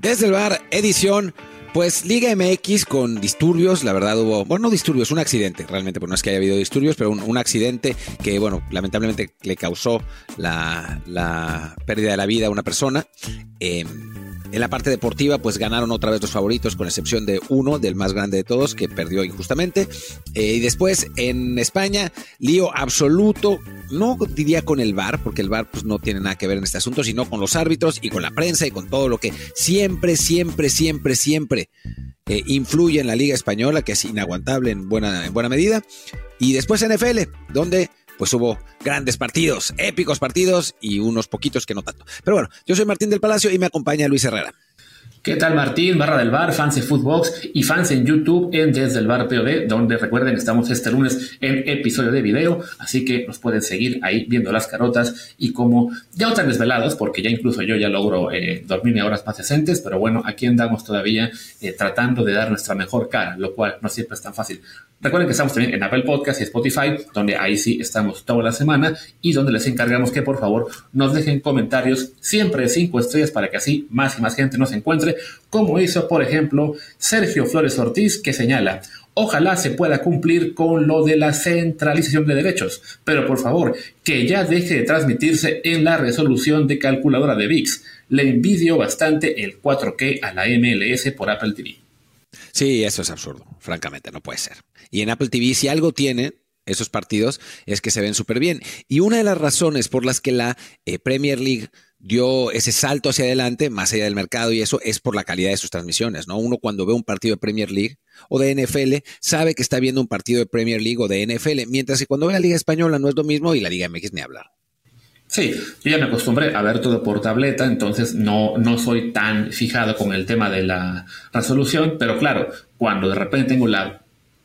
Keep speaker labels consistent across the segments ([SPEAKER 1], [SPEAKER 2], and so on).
[SPEAKER 1] Desde el bar, edición, pues Liga MX con disturbios, la verdad hubo, bueno, no disturbios, un accidente, realmente, pues no es que haya habido disturbios, pero un, un accidente que, bueno, lamentablemente le causó la, la pérdida de la vida a una persona. Eh, en la parte deportiva, pues ganaron otra vez los favoritos, con excepción de uno, del más grande de todos, que perdió injustamente. Eh, y después, en España, lío absoluto, no diría con el VAR, porque el VAR pues, no tiene nada que ver en este asunto, sino con los árbitros y con la prensa y con todo lo que siempre, siempre, siempre, siempre eh, influye en la Liga Española, que es inaguantable en buena, en buena medida. Y después NFL, donde pues hubo grandes partidos, épicos partidos y unos poquitos que no tanto. Pero bueno, yo soy Martín del Palacio y me acompaña Luis Herrera.
[SPEAKER 2] ¿Qué tal Martín, barra del bar, fans de Footbox y fans en YouTube en Desde el Bar POD, donde recuerden estamos este lunes en episodio de video, así que nos pueden seguir ahí viendo las carotas y como ya no tan desvelados, porque ya incluso yo ya logro eh, dormirme horas más decentes, pero bueno, aquí andamos todavía eh, tratando de dar nuestra mejor cara, lo cual no siempre es tan fácil. Recuerden que estamos también en Apple Podcast y Spotify, donde ahí sí estamos toda la semana y donde les encargamos que por favor nos dejen comentarios siempre de cinco estrellas para que así más y más gente nos encuentre, como hizo por ejemplo Sergio Flores Ortiz que señala, ojalá se pueda cumplir con lo de la centralización de derechos, pero por favor que ya deje de transmitirse en la resolución de calculadora de VIX. Le envidio bastante el 4K a la MLS por Apple TV.
[SPEAKER 1] Sí, eso es absurdo, francamente, no puede ser. Y en Apple TV, si algo tiene esos partidos, es que se ven súper bien. Y una de las razones por las que la eh, Premier League dio ese salto hacia adelante, más allá del mercado y eso, es por la calidad de sus transmisiones, ¿no? Uno cuando ve un partido de Premier League o de NFL, sabe que está viendo un partido de Premier League o de NFL, mientras que cuando ve la Liga Española no es lo mismo y la Liga MX ni hablar.
[SPEAKER 2] Sí, yo ya me acostumbré a ver todo por tableta, entonces no, no soy tan fijado con el tema de la resolución, pero claro, cuando de repente tengo la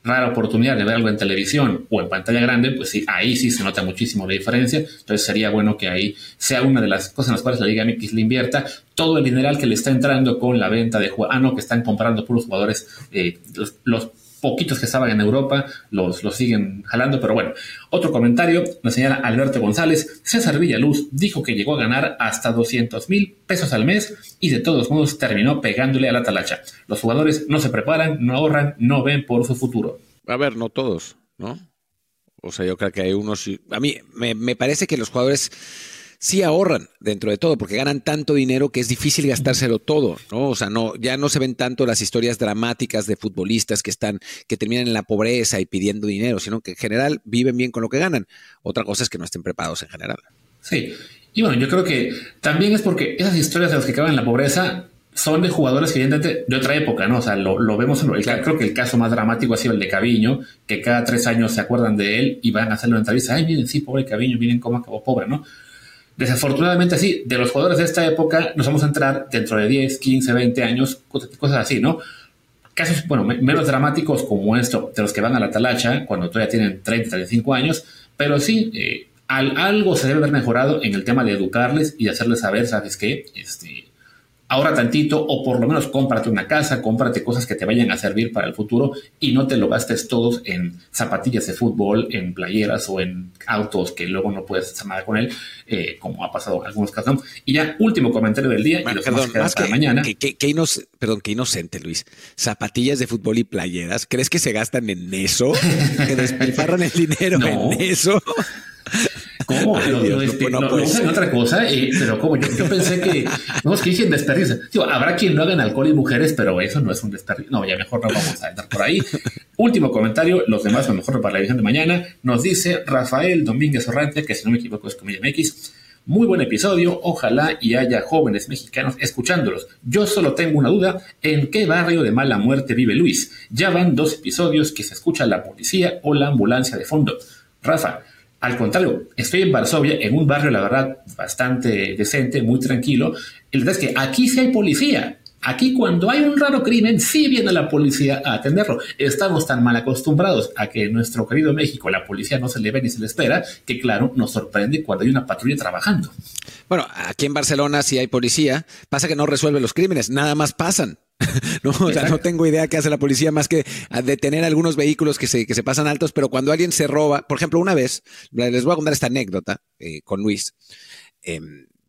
[SPEAKER 2] rara oportunidad de ver algo en televisión o en pantalla grande, pues sí, ahí sí se nota muchísimo la diferencia, entonces sería bueno que ahí sea una de las cosas en las cuales la Liga MX le invierta todo el dineral que le está entrando con la venta de jugadores, ah no, que están comprando puros jugadores, eh, los, los poquitos que estaban en Europa los, los siguen jalando, pero bueno. Otro comentario, nos señala Alberto González, César Villaluz dijo que llegó a ganar hasta 200 mil pesos al mes y de todos modos terminó pegándole a la talacha. Los jugadores no se preparan, no ahorran, no ven por su futuro.
[SPEAKER 1] A ver, no todos, ¿no? O sea, yo creo que hay unos... A mí me, me parece que los jugadores sí ahorran dentro de todo, porque ganan tanto dinero que es difícil gastárselo todo, ¿no? O sea, no, ya no se ven tanto las historias dramáticas de futbolistas que están, que terminan en la pobreza y pidiendo dinero, sino que en general viven bien con lo que ganan. Otra cosa es que no estén preparados en general.
[SPEAKER 2] Sí, y bueno, yo creo que también es porque esas historias de los que acaban en la pobreza son de jugadores que evidentemente de otra época, ¿no? O sea, lo, lo vemos, en el, creo que el caso más dramático ha sido el de Caviño, que cada tres años se acuerdan de él y van a hacerle una entrevista, ay, miren, sí, pobre Caviño, miren cómo acabó pobre, ¿no? Desafortunadamente, sí, de los jugadores de esta época nos vamos a entrar dentro de 10, 15, 20 años, cosas así, ¿no? Casos, bueno, menos dramáticos como esto, de los que van a la talacha cuando todavía tienen 30, 35 años, pero sí, eh, al, algo se debe haber mejorado en el tema de educarles y hacerles saber, ¿sabes qué? Este, ahorra tantito o por lo menos cómprate una casa, cómprate cosas que te vayan a servir para el futuro y no te lo gastes todos en zapatillas de fútbol, en playeras o en autos que luego no puedes hacer nada con él, eh, como ha pasado en algunos casos. Y ya, último comentario del día
[SPEAKER 1] Bueno,
[SPEAKER 2] y los
[SPEAKER 1] perdón, más
[SPEAKER 2] para
[SPEAKER 1] que,
[SPEAKER 2] mañana.
[SPEAKER 1] que- que- que inoc- perdón, que inocente, Luis. Zapatillas de fútbol y playeras. ¿Crees que se gastan en eso? ¿Que despilfarran el dinero
[SPEAKER 2] No.
[SPEAKER 1] en eso?
[SPEAKER 2] ¿Cómo?
[SPEAKER 1] Ay,
[SPEAKER 2] Lo,
[SPEAKER 1] Dios,
[SPEAKER 2] lo,
[SPEAKER 1] no
[SPEAKER 2] este,
[SPEAKER 1] no
[SPEAKER 2] usan en
[SPEAKER 1] ser.
[SPEAKER 2] otra cosa, eh, pero como yo, yo pensé que, no, es que dije desperdicio. Digo, habrá quien lo haga en alcohol y mujeres, pero eso no es un desperdicio. No, ya mejor no vamos a entrar por ahí. Último comentario, los demás, a lo mejor para la edición de mañana, nos dice Rafael Domínguez Orrantia, que si no me equivoco es Comilla MX. Muy buen episodio, ojalá y haya jóvenes mexicanos escuchándolos. Yo solo tengo una duda, ¿en qué barrio de mala muerte vive Luis? Ya van dos episodios que se escucha la policía o la ambulancia de fondo. Rafa, Al contrario, estoy en Varsovia, en un barrio, la verdad, bastante decente, muy tranquilo. El verdad es que aquí sí hay policía. Aquí cuando hay un raro crimen, sí viene la policía a atenderlo. Estamos tan mal acostumbrados a que nuestro querido México la policía no se le ve ni se le espera, que claro, nos sorprende cuando hay una patrulla trabajando.
[SPEAKER 1] Bueno, aquí en Barcelona sí hay policía, pasa que no resuelve los crímenes, nada más pasan. no, o sea, no tengo idea qué hace la policía más que detener algunos vehículos que se, que se pasan altos, pero cuando alguien se roba, por ejemplo, una vez, les voy a contar esta anécdota eh, con Luis. Eh,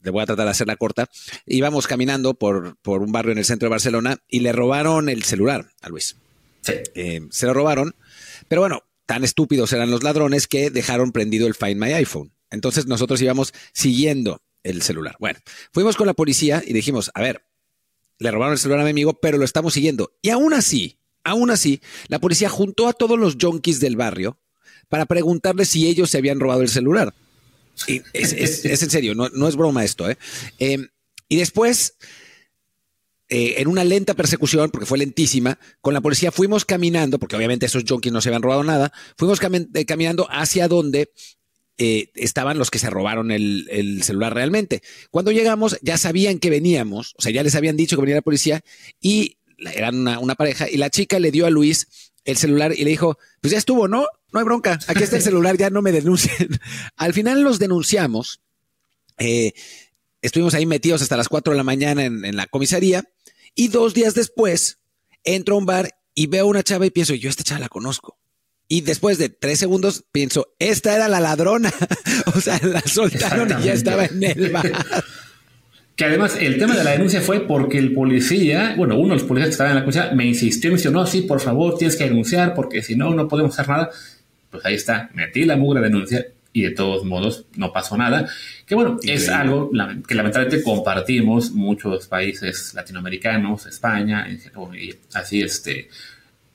[SPEAKER 1] le voy a tratar de hacerla corta. Íbamos caminando por, por un barrio en el centro de Barcelona y le robaron el celular a Luis.
[SPEAKER 2] Sí.
[SPEAKER 1] Eh, se lo robaron, pero bueno, tan estúpidos eran los ladrones que dejaron prendido el Find My iPhone. Entonces nosotros íbamos siguiendo el celular. Bueno, fuimos con la policía y dijimos, a ver, le robaron el celular a mi amigo, pero lo estamos siguiendo. Y aún así, aún así, la policía juntó a todos los junkies del barrio para preguntarles si ellos se habían robado el celular. Es, en serio, no, es broma esto. ¿eh? Eh, y después, eh, en una lenta persecución, porque fue lentísima, con la policía fuimos caminando, porque obviamente esos junkies no se habían robado nada, fuimos eh, caminando hacia donde eh, estaban los que se robaron el, el, celular realmente. Cuando llegamos, ya sabían que veníamos, o sea, ya les habían dicho que venía la policía y eran una, pareja, y la chica le dio a Luis el celular y le dijo, pues ya estuvo, ¿no? No hay bronca, aquí está el celular, ya no me denuncien. Al final los denunciamos, eh, estuvimos ahí metidos hasta las 4 de la mañana en, la comisaría y dos días después entro a un bar y veo a una chava y pienso, yo esta chava la conozco. Y después de tres segundos pienso, esta era la ladrona. o sea, la soltaron y ya estaba en el bar.
[SPEAKER 2] Que además el tema de la denuncia fue porque el policía, bueno, uno de los policías que estaba en la comisaría me insistió, me dijo, no, sí, por favor, tienes que denunciar porque si no, no podemos hacer nada. Pues ahí está, metí la mugre denuncia y de todos modos no pasó nada. Que bueno, Increíble. es algo que lamentablemente compartimos muchos países latinoamericanos, España, y así este,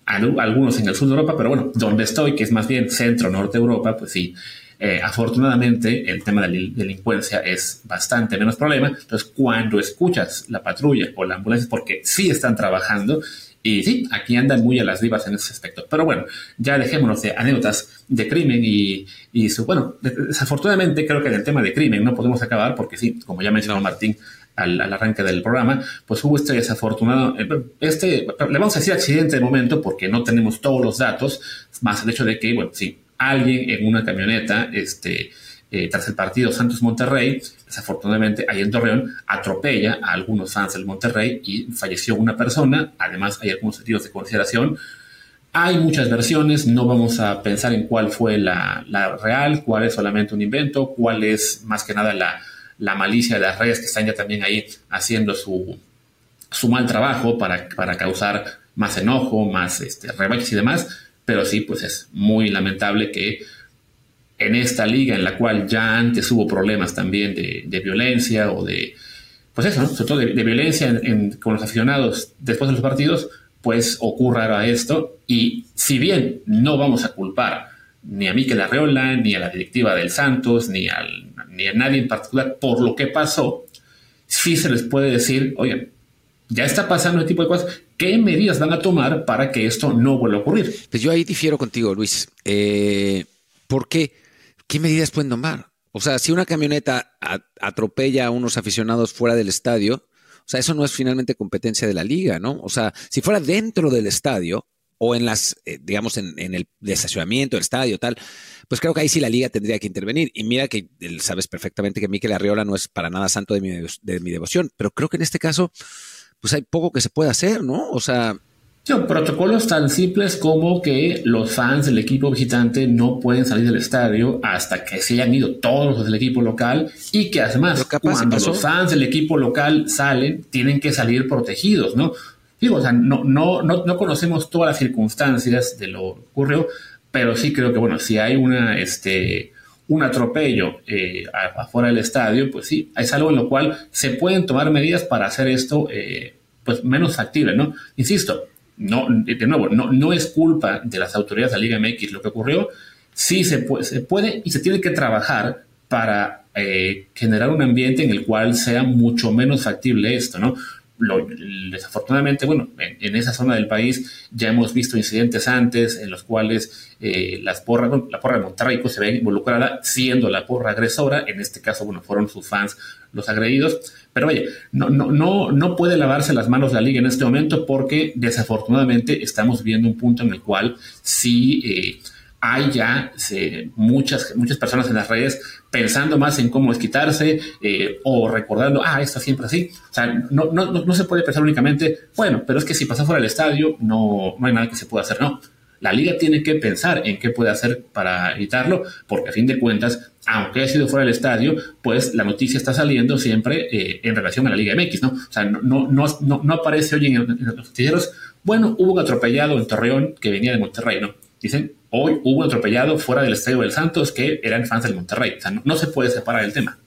[SPEAKER 2] algunos en el sur de Europa, pero bueno, donde estoy, que es más bien centro-norte Europa, pues sí, eh, afortunadamente el tema de la delincuencia es bastante menos problema. Entonces, cuando escuchas la patrulla o la ambulancia, porque sí están trabajando, y sí, aquí andan muy a las vivas en ese aspecto. Pero bueno, ya dejémonos de anécdotas de crimen y, y su, bueno, desafortunadamente creo que en el tema de crimen no podemos acabar porque sí, como ya mencionó Martín, al, al, arranque del programa, pues hubo este desafortunado, este, le vamos a decir accidente de momento porque no tenemos todos los datos, más el hecho de que, bueno, sí, alguien en una camioneta, este, eh, tras el partido Santos Monterrey, desafortunadamente ahí en Torreón, atropella a algunos fans del Monterrey y falleció una persona, además hay algunos sentidos de consideración. Hay muchas versiones, no vamos a pensar en cuál fue la, la real, cuál es solamente un invento, cuál es más que nada la, la malicia de las redes que están ya también ahí haciendo su, su mal trabajo para, para causar más enojo, más este, y demás, pero sí, pues es muy lamentable que en esta liga en la cual ya antes hubo problemas también de, violencia o de, pues eso, sobre todo de, violencia en, en, con los aficionados después de los partidos, pues ocurra esto. Y si bien no vamos a culpar ni a Miquel Arreola, ni a la directiva del Santos, ni, al, a nadie en particular por lo que pasó, sí se les puede decir, oye, ya está pasando este tipo de cosas, ¿qué medidas van a tomar para que esto no vuelva a ocurrir?
[SPEAKER 1] Pues yo ahí difiero contigo, Luis. Eh, ¿Por qué? ¿Qué medidas pueden tomar? O sea, si una camioneta atropella a unos aficionados fuera del estadio, o sea, eso no es finalmente competencia de la liga, ¿no? O sea, si fuera dentro del estadio, o en las, eh, digamos, en, en, el estacionamiento, el estadio, tal, pues creo que ahí sí la liga tendría que intervenir. Y mira que sabes perfectamente que Miquel Arriola no es para nada santo de mi, de mi devoción, pero creo que en este caso, pues hay poco que se puede hacer, ¿no? O sea,
[SPEAKER 2] Son protocolos tan simples como que los fans del equipo visitante no pueden salir del estadio hasta que se hayan ido todos los del equipo local y que además cuando los fans del equipo local salen tienen que salir protegidos, ¿no? Digo, o sea, no, no, no, no, conocemos todas las circunstancias de lo que ocurrió, pero sí creo que, bueno, si hay una, este, un atropello eh, afuera del estadio, pues sí, es algo en lo cual se pueden tomar medidas para hacer esto eh, pues menos factible, ¿no? Insisto, de nuevo, no, no es culpa de las autoridades de la Liga MX lo que ocurrió, sí se puede, se puede y se tiene que trabajar para eh, generar un ambiente en el cual sea mucho menos factible esto, ¿no? Desafortunadamente, bueno, en, esa zona del país ya hemos visto incidentes antes en los cuales eh, la porra de Monterrey pues, se ve involucrada siendo la porra agresora, en este caso, bueno, fueron sus fans los agredidos, pero vaya, no, no, no, no puede lavarse las manos la liga en este momento porque desafortunadamente estamos viendo un punto en el cual sí... Eh, hay ya muchas, muchas personas en las redes pensando más en cómo es quitarse eh, o recordando, ah, esto siempre así. O sea, no, no, no, se puede pensar únicamente, bueno, pero es que si pasa fuera del estadio no, no hay nada que se pueda hacer. No, la liga tiene que pensar en qué puede hacer para evitarlo, porque a fin de cuentas, aunque haya sido fuera del estadio, pues la noticia está saliendo siempre eh, en relación a la Liga MX, ¿no? O sea, no, no, no, no aparece hoy en, en los noticieros, bueno, hubo un atropellado en Torreón que venía de Monterrey, ¿no? Dicen, hoy hubo atropellado fuera del Estadio del Santos que eran fans del Monterrey. O sea, no, se puede separar el tema.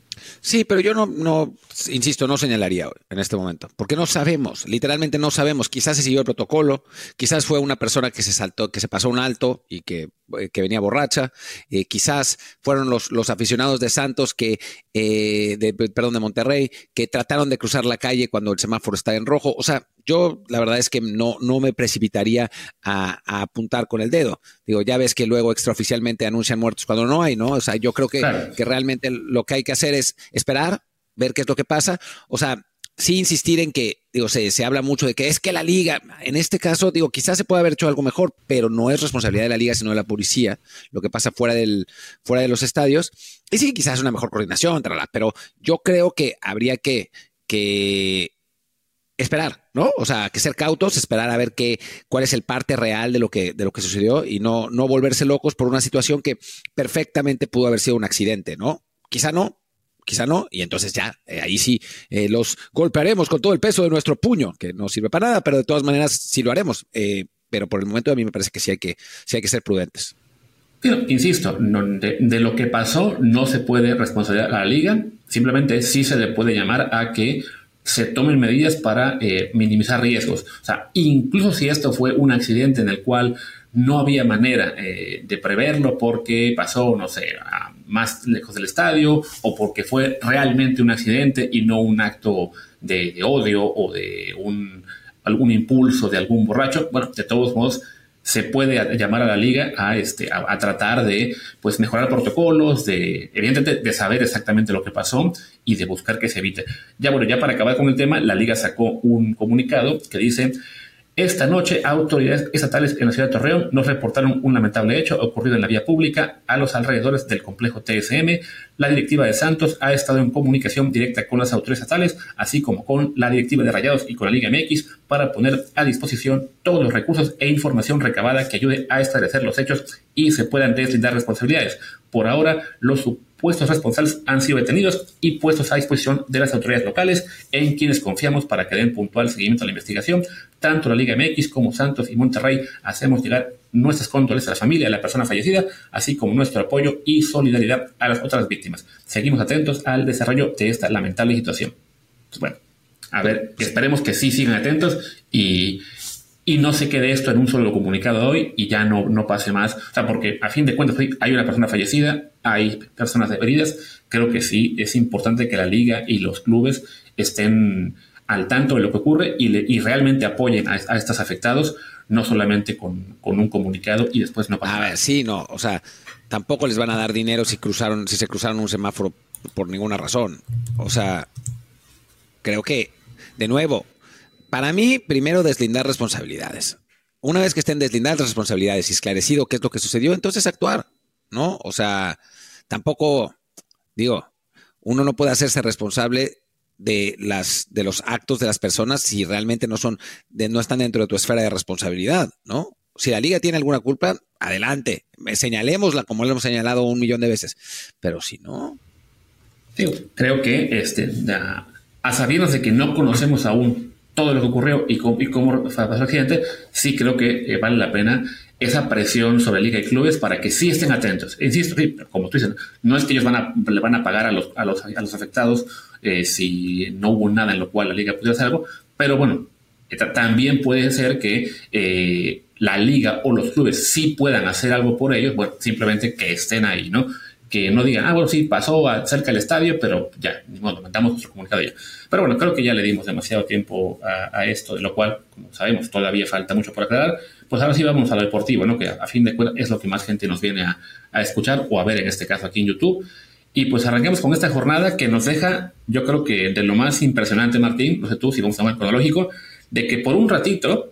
[SPEAKER 1] Sí, pero yo no, no, insisto, no señalaría en este momento, porque no sabemos, literalmente no sabemos. Quizás se siguió el protocolo, quizás fue una persona que se saltó, que se pasó un alto y que, eh, que venía borracha, eh, quizás fueron los, los, aficionados de Santos que, eh, de, perdón, de Monterrey, que trataron de cruzar la calle cuando el semáforo está en rojo. O sea, yo la verdad es que no, no me precipitaría a, apuntar con el dedo. Digo, ya ves que luego extraoficialmente anuncian muertos cuando no hay, ¿no? O sea, yo creo que, que realmente lo que hay que hacer es esperar, ver qué es lo que pasa. O sea, sí insistir en que, digo, se, se, habla mucho de que es que la liga, en este caso, digo, quizás se puede haber hecho algo mejor, pero no es responsabilidad de la liga, sino de la policía, lo que pasa fuera, del, fuera de los estadios. Y sí, quizás una mejor coordinación, pero yo creo que habría que, que esperar, ¿no? O sea, que ser cautos, esperar a ver qué, cuál es el parte real de lo que, de lo que sucedió y no, no volverse locos por una situación que perfectamente pudo haber sido un accidente, ¿no? Quizá no, quizá no, y entonces ya, eh, ahí sí eh, los golpearemos con todo el peso de nuestro puño, que no sirve para nada, pero de todas maneras sí lo haremos. Eh, pero por el momento a mí me parece que sí hay que, sí hay que ser prudentes.
[SPEAKER 2] insisto, de, de, lo que pasó no se puede responsabilizar a la liga, simplemente sí se le puede llamar a que se tomen medidas para eh, minimizar riesgos. O sea, incluso si esto fue un accidente en el cual no había manera eh, de preverlo porque pasó, no sé, más lejos del estadio o porque fue realmente un accidente y no un acto de, de odio o de un, algún impulso de algún borracho. Bueno, de todos modos, se puede llamar a la liga a, este, a, tratar de pues, mejorar protocolos, de, evidentemente, de saber exactamente lo que pasó y de buscar que se evite. Ya bueno, ya para acabar con el tema, la liga sacó un comunicado que dice esta noche, autoridades estatales en la ciudad de Torreón nos reportaron un lamentable hecho ocurrido en la vía pública a los alrededores del complejo TSM. La directiva de Santos ha estado en comunicación directa con las autoridades estatales, así como con la directiva de Rayados y con la Liga MX, para poner a disposición todos los recursos e información recabada que ayude a establecer los hechos y se puedan deslindar responsabilidades. Por ahora, los puestos responsables han sido detenidos y puestos a disposición de las autoridades locales, en quienes confiamos para que den puntual seguimiento a la investigación. Tanto la Liga MX como Santos y Monterrey hacemos llegar nuestras condolencias a la familia de la persona fallecida, así como nuestro apoyo y solidaridad a las otras víctimas. Seguimos atentos al desarrollo de esta lamentable situación. Pues bueno, a ver, esperemos que sí sigan atentos y, y no se quede esto en un solo comunicado hoy y ya no, no pase más. O sea, porque a fin de cuentas hay una persona fallecida, hay personas heridas. Creo que sí es importante que la liga y los clubes estén al tanto de lo que ocurre y, y realmente apoyen a, a, estos afectados, no solamente con, con, un comunicado y después no pasa
[SPEAKER 1] A ver, sí, no, o sea, tampoco les van a dar dinero si cruzaron, si se cruzaron un semáforo por ninguna razón. O sea, creo que, de nuevo, para mí, primero deslindar responsabilidades. Una vez que estén deslindadas las responsabilidades y esclarecido qué es lo que sucedió, entonces actuar, ¿no? O sea, tampoco, digo, uno no puede hacerse responsable de las de los actos de las personas si realmente no son no están dentro de tu esfera de responsabilidad, ¿no? Si la liga tiene alguna culpa, adelante, señalémosla como lo hemos señalado un millón de veces, pero si no,
[SPEAKER 2] digo, creo que este a sabiendas de que no conocemos aún todo lo que ocurrió y cómo, y cómo pasó el accidente, sí creo que eh, vale la pena esa presión sobre Liga y clubes para que sí estén atentos. Insisto, como tú dices, no es que ellos van a, le van a pagar a los, a los, a los afectados eh, si no hubo nada en lo cual la Liga pudiera hacer algo, pero bueno, eh, también puede ser que la Liga o los clubes sí puedan hacer algo por ellos, bueno, simplemente que estén ahí, ¿no? que no digan, ah, bueno, sí, pasó cerca del estadio, pero ya, bueno, mandamos nuestro comunicado ya. Pero bueno, creo que ya le dimos demasiado tiempo a, esto, de lo cual, como sabemos, todavía falta mucho por aclarar. Pues ahora sí vamos a lo deportivo, ¿no? Que a, fin de cuentas es lo que más gente nos viene a, a escuchar o a ver en este caso aquí en YouTube. Y pues arranquemos con esta jornada que nos deja, yo creo que de lo más impresionante, Martín, no sé tú si vamos a ver cronológico, de que por un ratito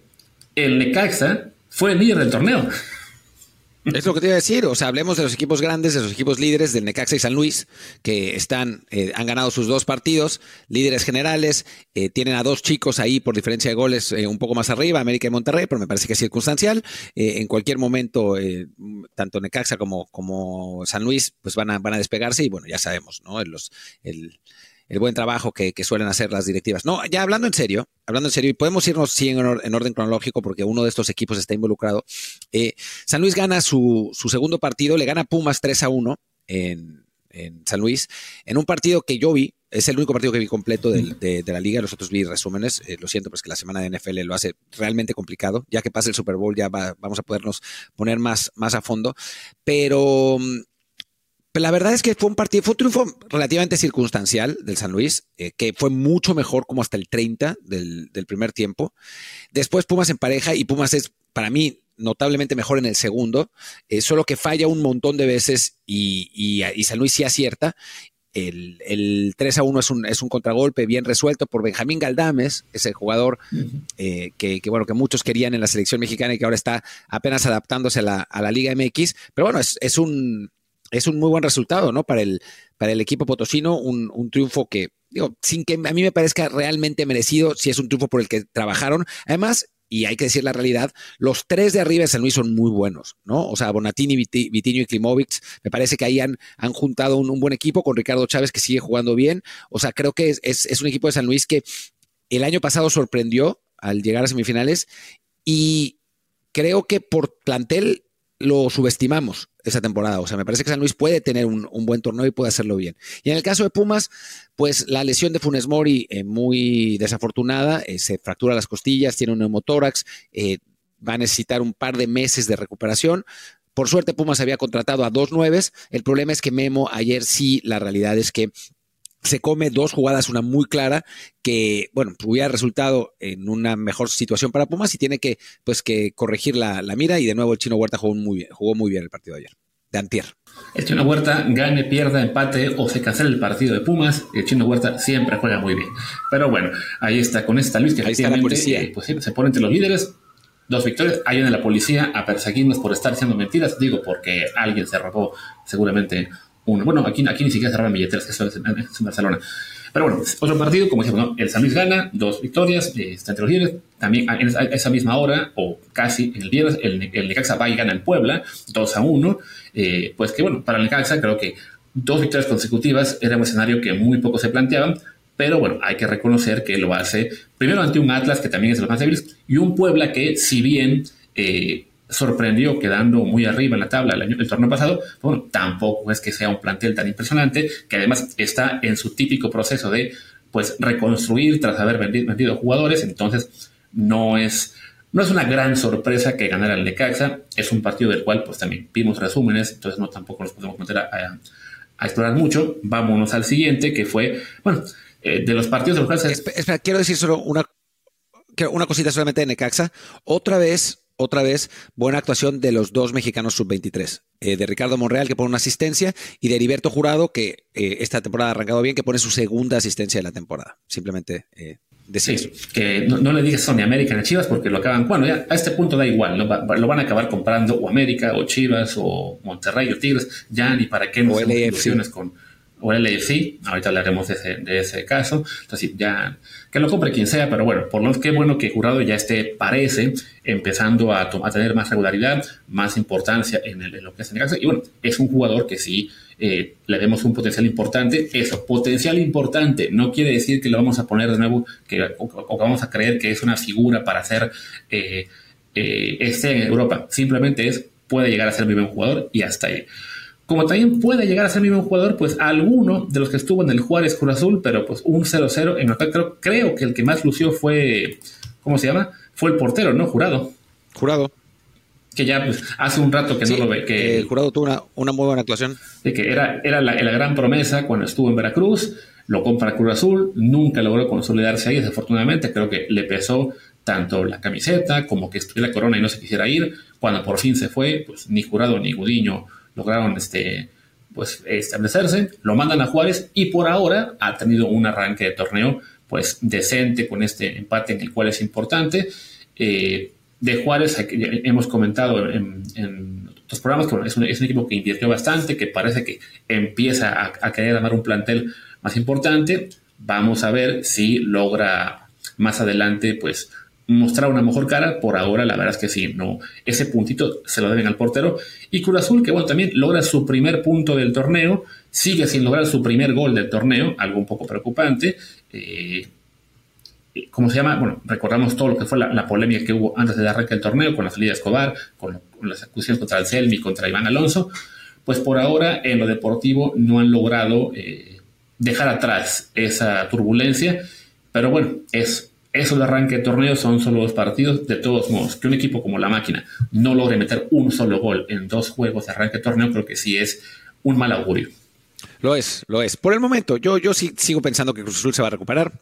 [SPEAKER 2] el Necaxa fue el líder del torneo.
[SPEAKER 1] Es lo que te iba a decir, o sea, hablemos de los equipos grandes, de los equipos líderes del Necaxa y San Luis, que están, eh, han ganado sus dos partidos, líderes generales, eh, tienen a dos chicos ahí por diferencia de goles eh, un poco más arriba, América y Monterrey, pero me parece que es circunstancial. en cualquier momento, tanto Necaxa como, San Luis, pues van a, van a despegarse y bueno, ya sabemos, ¿no? Los, el buen trabajo que, suelen hacer las directivas. No, ya hablando en serio, hablando en serio, y podemos irnos sí en, orden cronológico porque uno de estos equipos está involucrado. Eh, San Luis gana su, segundo partido, le gana Pumas 3 a 1 en, San Luis, en un partido que yo vi, es el único partido que vi completo de, la liga, los otros vi resúmenes, eh, lo siento, pues que la semana de NFL lo hace realmente complicado, ya que pasa el Super Bowl ya vamos a podernos poner más, más a fondo, pero la verdad es que fue un partido, fue un triunfo relativamente circunstancial del San Luis, eh, que fue mucho mejor como hasta el 30 del, primer tiempo. Después Pumas en pareja y Pumas es, para mí, notablemente mejor en el segundo, eh, solo que falla un montón de veces y, San Luis sí acierta. El, el, 3 a 1 es un, es un contragolpe bien resuelto por Benjamín Galdames, ese jugador eh, que, bueno, que muchos querían en la selección mexicana y que ahora está apenas adaptándose a la, a la Liga MX. Pero bueno, es, es un es un muy buen resultado, ¿no? Para el, para el equipo potosino, un, un, triunfo que, digo, sin que a mí me parezca realmente merecido, si es un triunfo por el que trabajaron. Además, y hay que decir la realidad, los tres de arriba de San Luis son muy buenos, ¿no? O sea, Bonatini, Vitiño y Klimovic, me parece que ahí han, han juntado un, buen equipo con Ricardo Chávez que sigue jugando bien. O sea, creo que es, es, es un equipo de San Luis que el año pasado sorprendió al llegar a semifinales y creo que por plantel lo subestimamos esa temporada. O sea, me parece que San Luis puede tener un, buen torneo y puede hacerlo bien. Y en el caso de Pumas, pues la lesión de Funes Mori eh, muy desafortunada, eh, se fractura las costillas, tiene un neumotórax, eh, va a necesitar un par de meses de recuperación. Por suerte, Pumas había contratado a dos nueves. El problema es que Memo ayer sí, la realidad es que se come dos jugadas, una muy clara, que, bueno, hubiera resultado en una mejor situación para Pumas y tiene que, pues, que corregir la, mira y de nuevo el Chino Huerta jugó muy bien, jugó muy bien el partido de ayer, de antier.
[SPEAKER 2] El Chino Huerta gane, pierda, empate o se cancela el partido de Pumas, el Chino Huerta siempre juega muy bien. Pero bueno, ahí está con esta Luis que efectivamente eh, pues, se pone entre los líderes, dos victorias, hay en la policía a perseguirnos por estar diciendo mentiras, digo porque alguien se robó seguramente bueno, aquí, aquí ni siquiera roban billeteras, eso es en, Barcelona. Pero bueno, otro partido, como decíamos, el San Luis gana, dos victorias, eh, está entre los líderes. También en esa misma hora, o casi en el viernes, el, el Necaxa va y gana en Puebla, 2 a 1. Eh, pues que bueno, para el Necaxa creo que dos victorias consecutivas era un escenario que muy poco se planteaban, pero bueno, hay que reconocer que lo hace primero ante un Atlas que también es de los más débiles y un Puebla que si bien eh, sorprendió quedando muy arriba en la tabla el, año, el torneo pasado, bueno, tampoco es que sea un plantel tan impresionante, que además está en su típico proceso de pues reconstruir tras haber vendido, jugadores, entonces no es, no es una gran sorpresa que ganara el Necaxa, es un partido del cual pues también vimos resúmenes, entonces no tampoco nos podemos meter a, explorar mucho, vámonos al siguiente que fue, bueno, eh, de los partidos de los
[SPEAKER 1] Espera, quiero decir solo una, una cosita solamente de Necaxa, otra vez otra vez, buena actuación de los dos mexicanos sub-23, eh, de Ricardo Monreal, que pone una asistencia, y de Heriberto Jurado, que eh, esta temporada ha arrancado bien, que pone su segunda asistencia de la temporada. Simplemente eh,
[SPEAKER 2] decir Que no, le digas Sony América a Chivas porque lo acaban, bueno, ya a este punto da igual, lo van a acabar comprando o América, o Chivas, o Monterrey, o Tigres, ya ni para qué nos hacemos con o LFC, ahorita hablaremos de ese, de ese caso, entonces ya que lo compre quien sea, pero bueno, por lo qué bueno que Jurado ya esté, parece, empezando a, a tener más regularidad, más importancia en, el, lo que es caso, y bueno, es un jugador que sí eh, le vemos un potencial importante, eso, potencial importante, no quiere decir que lo vamos a poner de nuevo, que, o, que vamos a creer que es una figura para hacer eh, eh, este en Europa, simplemente es, puede llegar a ser muy buen jugador y hasta ahí como también puede llegar a ser mismo jugador, pues alguno de los que estuvo en el Juárez Cruz Azul, pero pues un 0-0 en creo, creo que el que más lució fue, ¿cómo se llama? Fue el portero, ¿no? Jurado.
[SPEAKER 1] Jurado.
[SPEAKER 2] que ya pues, hace un rato que no lo ve. Que,
[SPEAKER 1] el jurado tuvo una, una muy buena actuación.
[SPEAKER 2] De que era, era la, la, gran promesa cuando estuvo en Veracruz, lo compra Cruz Azul, nunca logró consolidarse ahí, desafortunadamente, creo que le pesó tanto la camiseta como que estuviera la corona y no se quisiera ir. Cuando por fin se fue, pues ni Jurado ni Gudiño lograron este, pues, establecerse, lo mandan a Juárez y por ahora ha tenido un arranque de torneo pues decente con este empate en el cual es importante. Eh, de Juárez hemos comentado en, otros programas que es, un, es, un, equipo que invirtió bastante, que parece que empieza a, a querer armar un plantel más importante. Vamos a ver si logra más adelante pues mostrar una mejor cara. Por ahora, la verdad es que sí, no. Ese puntito se lo deben al portero. Y Cruz Azul, que bueno, también logra su primer punto del torneo, sigue sin lograr su primer gol del torneo, algo un poco preocupante. Eh, ¿Cómo se llama? Bueno, recordamos todo lo que fue la, la polémica que hubo antes de arranque del torneo con la salida de Escobar, con, con las acusaciones contra el Selmi, contra Iván Alonso. Pues por ahora, en lo deportivo, no han logrado eh, dejar atrás esa turbulencia. Pero bueno, es eso de arranque de torneo son solo dos partidos. De todos modos, que un equipo como la máquina no logre meter un solo gol en dos juegos de arranque de torneo, creo que sí es un mal augurio.
[SPEAKER 1] Lo es, lo es. Por el momento, yo, yo sí sigo pensando que Cruz Azul se va a recuperar.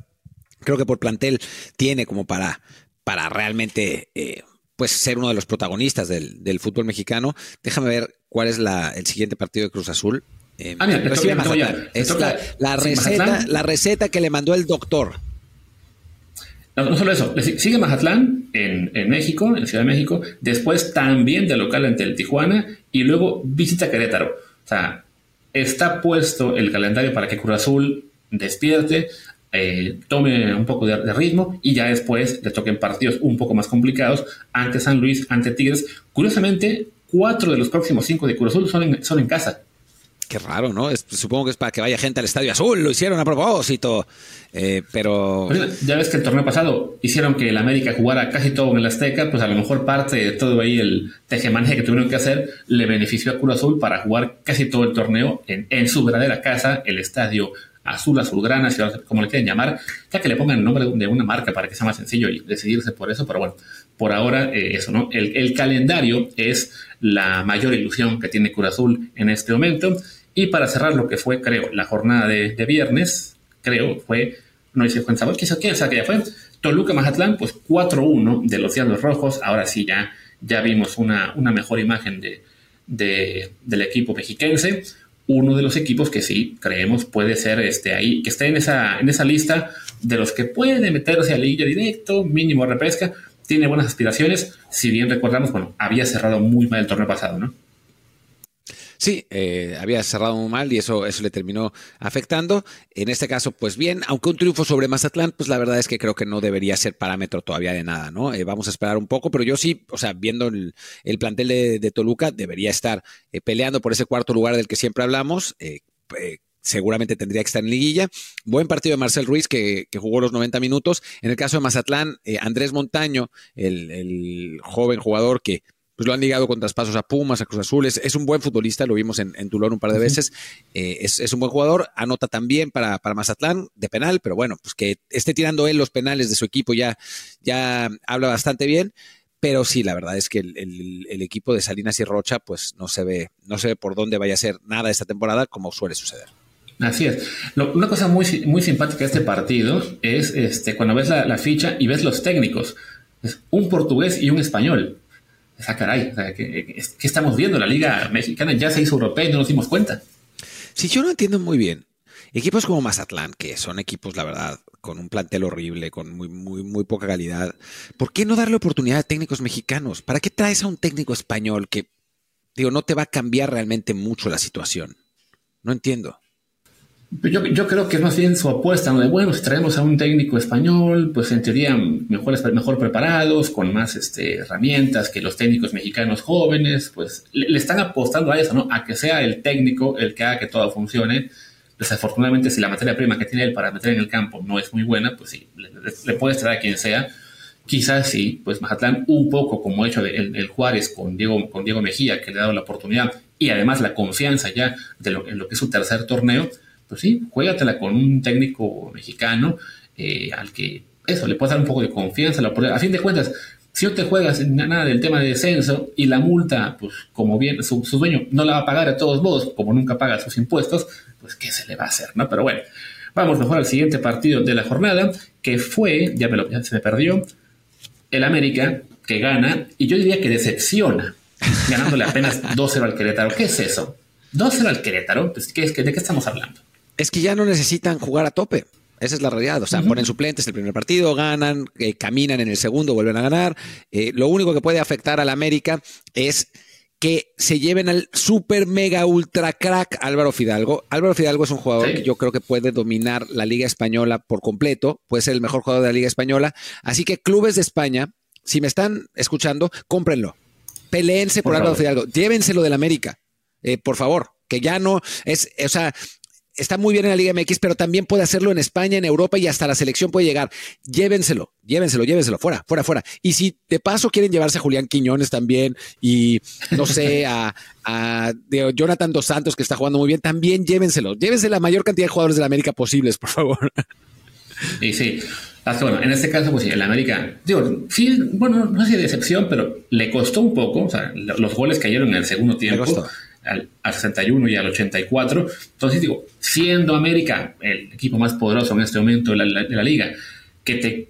[SPEAKER 1] Creo que por plantel tiene como para, para realmente eh, pues ser uno de los protagonistas del, del, fútbol mexicano. Déjame ver cuál es la, el siguiente partido de Cruz Azul.
[SPEAKER 2] Eh, ah, mira,
[SPEAKER 1] toca,
[SPEAKER 2] Mazatlán.
[SPEAKER 1] Es la, la, receta, la receta que le mandó el doctor.
[SPEAKER 2] No, solo eso, sigue Mazatlán en, en, México, en Ciudad de México, después también de local ante el Tijuana y luego visita Querétaro. O sea, está puesto el calendario para que Cruz Azul despierte, eh, tome un poco de, ritmo y ya después le toquen partidos un poco más complicados ante San Luis, ante Tigres. Curiosamente, cuatro de los próximos cinco de Cruz Azul son en casa.
[SPEAKER 1] Qué raro, ¿no? Es, supongo que es para que vaya gente al Estadio Azul, lo hicieron a propósito, eh, pero...
[SPEAKER 2] Ya ves que el torneo pasado hicieron que el América jugara casi todo en el Azteca, pues a lo mejor parte de todo ahí el tejemaneje que tuvieron que hacer le benefició a Cruz Azul para jugar casi todo el torneo en, su verdadera casa, el Estadio Azul, Azulgrana, como le quieran llamar, ya que le pongan el nombre de una marca para que sea más sencillo y decidirse por eso, pero bueno, por ahora eh, eso, ¿no? El, el calendario es la mayor ilusión que tiene Cruz Azul en este momento. Y para cerrar lo que fue, creo, la jornada de, viernes, creo, fue, no hice cuenta, ¿quién quién sabe que ya fue? Toluca Mazatlán, pues 4-1 de los Diablos Rojos. Ahora sí, ya, ya vimos una, una mejor imagen de, de, del equipo mexiquense. Uno de los equipos que sí creemos puede ser este ahí, que esté en esa, en esa lista de los que puede meterse a liga directo, mínimo repesca. Tiene buenas aspiraciones. Si bien recordamos, bueno, había cerrado muy mal el torneo pasado, ¿no?
[SPEAKER 1] Sí, eh, había cerrado muy mal y eso, eso le terminó afectando. En este caso, pues bien, aunque un triunfo sobre Mazatlán, pues la verdad es que creo que no debería ser parámetro todavía de nada, ¿no? Eh, vamos a esperar un poco, pero yo sí, o sea, viendo el, el plantel de, de, Toluca, debería estar eh, peleando por ese cuarto lugar del que siempre hablamos. Eh, seguramente tendría que estar en liguilla. Buen partido de Marcel Ruiz, que, que jugó los 90 minutos. En el caso de Mazatlán, Andrés Montaño, el, el joven jugador que pues lo han ligado con traspasos a Pumas, a Cruz Azul. Es, es un buen futbolista, lo vimos en, en Tulón un par de veces. Eh, es, es, un buen jugador, anota también para, para, Mazatlán de penal, pero bueno, pues que esté tirando él los penales de su equipo ya, ya habla bastante bien. Pero sí, la verdad es que el, el, el, equipo de Salinas y Rocha, pues no se ve, no se ve por dónde vaya a ser nada esta temporada, como suele suceder.
[SPEAKER 2] Así es. Lo, una cosa muy, muy simpática de este partido es este, cuando ves la, la ficha y ves los técnicos. Es un portugués y un español caray, o sea, ¿qué, ¿qué, estamos viendo? La liga mexicana ya se hizo europea y no nos dimos cuenta.
[SPEAKER 1] Sí, yo no entiendo muy bien. Equipos como Mazatlán, que son equipos, la verdad, con un plantel horrible, con muy, muy, muy poca calidad, ¿por qué no darle oportunidad a técnicos mexicanos? ¿Para qué traes a un técnico español que, digo, no te va a cambiar realmente mucho la situación? No entiendo.
[SPEAKER 2] Yo, yo, creo que es más bien su apuesta, ¿no? De bueno, si traemos a un técnico español, pues en teoría mejor, mejor preparados, con más este, herramientas que los técnicos mexicanos jóvenes, pues le, le, están apostando a eso, ¿no? A que sea el técnico el que haga que todo funcione. Desafortunadamente, si la materia prima que tiene él para meter en el campo no es muy buena, pues sí, le, le puedes traer a quien sea. Quizás sí, pues Mazatlán, un poco como hecho el, el Juárez con Diego, con Diego Mejía, que le ha dado la oportunidad y además la confianza ya de lo, en lo que es su tercer torneo pues sí, juégatela con un técnico mexicano eh, al que eso le puedes dar un poco de confianza. A fin de cuentas, si no te juegas nada del tema de descenso y la multa, pues como bien su, dueño no la va a pagar de todos modos, como nunca paga sus impuestos, pues qué se le va a hacer, ¿no? Pero bueno, vamos mejor al siguiente partido de la jornada, que fue, ya, me lo, se me perdió, el América, que gana, y yo diría que decepciona, ganándole apenas 2-0 al Querétaro. ¿Qué es eso? 2-0 al Querétaro, pues, ¿qué es, ¿de qué estamos hablando?
[SPEAKER 1] Es que ya no necesitan jugar a tope. Esa es la realidad. O sea, ponen suplentes el primer partido, ganan, eh, caminan en el segundo, vuelven a ganar. Eh, lo único que puede afectar al América es que se lleven al super mega ultra crack Álvaro Fidalgo. Álvaro Fidalgo es un jugador que yo creo que puede dominar la Liga Española por completo, puede ser el mejor jugador de la Liga Española. Así que clubes de España, si me están escuchando, cómprenlo. Peleense por, Álvaro Fidalgo, llévenselo del América, eh, por favor, que ya no es, o sea, está muy bien en la Liga MX, pero también puede hacerlo en España, en Europa y hasta la selección puede llegar. Llévenselo, llévenselo, llévenselo, fuera, fuera, fuera. Y si de paso quieren llevarse a Julián Quiñones también y no sé, a, Jonathan Dos Santos que está jugando muy bien, también llévenselo. Llévense la mayor cantidad de jugadores de la América posibles, por favor.
[SPEAKER 2] Y sí, bueno, en este caso, pues sí, el América, digo, sí, bueno, no sé si decepción, pero le costó un poco, o sea, los goles cayeron en el segundo tiempo al, 61 y al 84. Entonces digo, siendo América el equipo más poderoso en este momento de la, liga, que te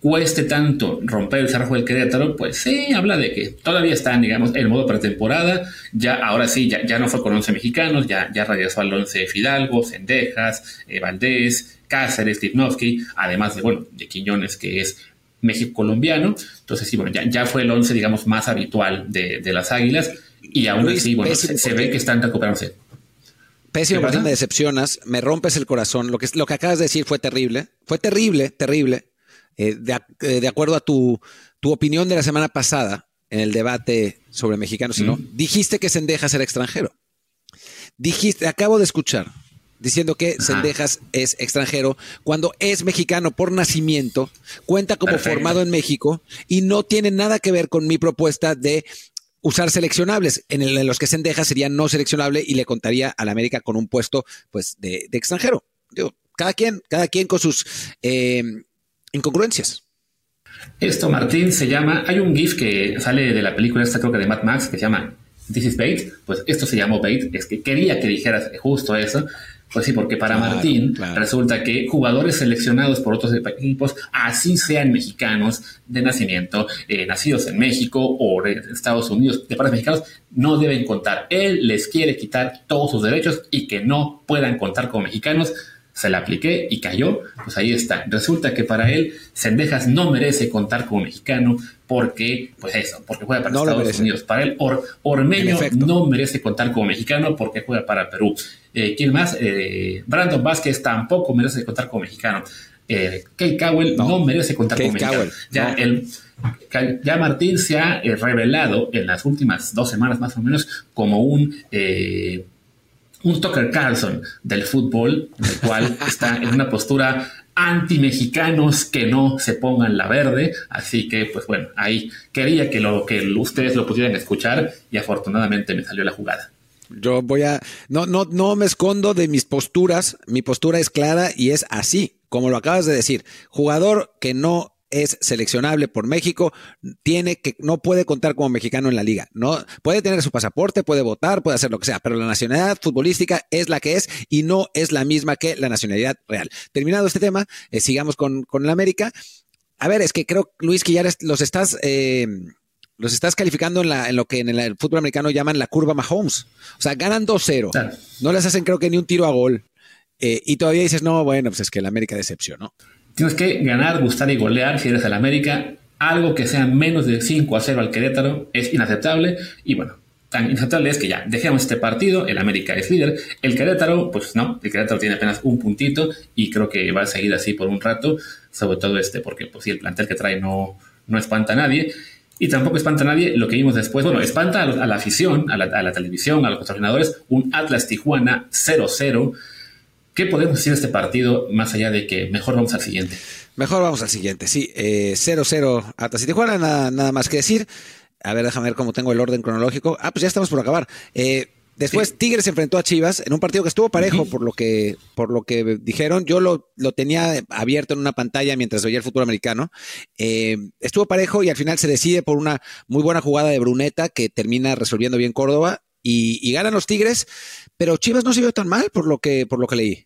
[SPEAKER 2] cueste tanto romper el cerrojo del Querétaro, pues sí, habla de que todavía están, digamos, en modo pretemporada. Ya, ahora sí, ya, ya no fue con 11 mexicanos, ya, ya regresó al 11 Fidalgo, Cendejas, eh, Valdés, Cáceres, Lipnowski, además de, bueno, de Quiñones, que es México colombiano. Entonces, sí, bueno, ya, ya fue el 11, digamos, más habitual de, de las Águilas. Y aún así, bueno, se, ve que están recuperándose.
[SPEAKER 1] Pésimo porque me decepcionas, me rompes el corazón. Lo que, lo que acabas de decir fue terrible. Fue terrible, terrible. Eh, eh, de, acuerdo a tu, tu opinión de la semana pasada en el debate sobre mexicanos, no, dijiste que Sendejas era extranjero. Dijiste, acabo de escuchar, diciendo que Sendejas es extranjero cuando es mexicano por nacimiento, cuenta como formado en México y no tiene nada que ver con mi propuesta de usar seleccionables. En, los que Sendejas sería no seleccionable y le contaría a la América con un puesto pues de, extranjero. cada quien, cada quien con sus eh, incongruencias.
[SPEAKER 2] Esto, Martín, se llama. Hay un GIF que sale de la película esta, creo que de Mad Max, que se llama This is Bait. Pues esto se llamó Bait. Es que quería que dijeras justo eso. Pues sí, porque para Martín resulta que jugadores seleccionados por otros equipos, así sean mexicanos de nacimiento, eh, nacidos en México o en Estados Unidos, de padres mexicanos, no deben contar. Él les quiere quitar todos sus derechos y que no puedan contar como mexicanos se la apliqué y cayó, pues ahí está. Resulta que para él, Sendejas no merece contar como mexicano porque, pues eso, porque juega para Estados Unidos. Para él, Ormeño no merece contar como mexicano porque juega para Perú. Eh, ¿Quién más? Eh, Brandon Vázquez tampoco merece contar como mexicano. Eh, Kate Cowell no, merece contar como mexicano. ya, el, ya Martín se ha eh, revelado en las últimas dos semanas más o menos como un un Tucker Carlson del fútbol, el cual está en una postura anti-mexicanos que no se pongan la verde. Así que, pues bueno, ahí quería que, lo, que ustedes lo pudieran escuchar y afortunadamente me salió la jugada.
[SPEAKER 1] Yo voy a, no, no, no me escondo de mis posturas. Mi postura es clara y es así, como lo acabas de decir. Jugador que no es seleccionable por México, tiene que, no puede contar como mexicano en la liga. No, puede tener su pasaporte, puede votar, puede hacer lo que sea, pero la nacionalidad futbolística es la que es y no es la misma que la nacionalidad real. Terminado este tema, eh, sigamos con, con la América. A ver, es que creo, Luis, que ya los estás, eh, los estás calificando en, la, en lo que en el fútbol americano llaman la curva Mahomes. O sea, ganan 2-0. No les hacen, creo que, ni un tiro a gol. Eh, y todavía dices, no, bueno, pues es que la América decepcionó.
[SPEAKER 2] Tienes que ganar, gustar y golear si eres el América. Algo que sea menos de 5 a 0 al Querétaro es inaceptable. Y bueno, tan inaceptable es que ya dejemos este partido. El América es líder. El Querétaro, pues no, el Querétaro tiene apenas un puntito y creo que va a seguir así por un rato. Sobre todo este, porque pues sí, el plantel que trae no, no espanta a nadie. Y tampoco espanta a nadie lo que vimos después. Bueno, espanta a, la afición, a la, a la, televisión, a los patrocinadores. Un Atlas Tijuana 0-0 ¿Qué podemos decir de este partido más allá de que mejor vamos al siguiente?
[SPEAKER 1] Mejor vamos al siguiente, sí. 0-0 eh, Atlas y Tijuana, nada, nada, más que decir. A ver, déjame ver cómo tengo el orden cronológico. Ah, pues ya estamos por acabar. Eh, Después Tigres se enfrentó a Chivas en un partido que estuvo parejo por lo que por lo que dijeron. Yo lo, lo tenía abierto en una pantalla mientras veía el fútbol americano. Eh, estuvo parejo y al final se decide por una muy buena jugada de Bruneta que termina resolviendo bien Córdoba y, ganan los Tigres, pero Chivas no se vio tan mal por lo que por lo que leí.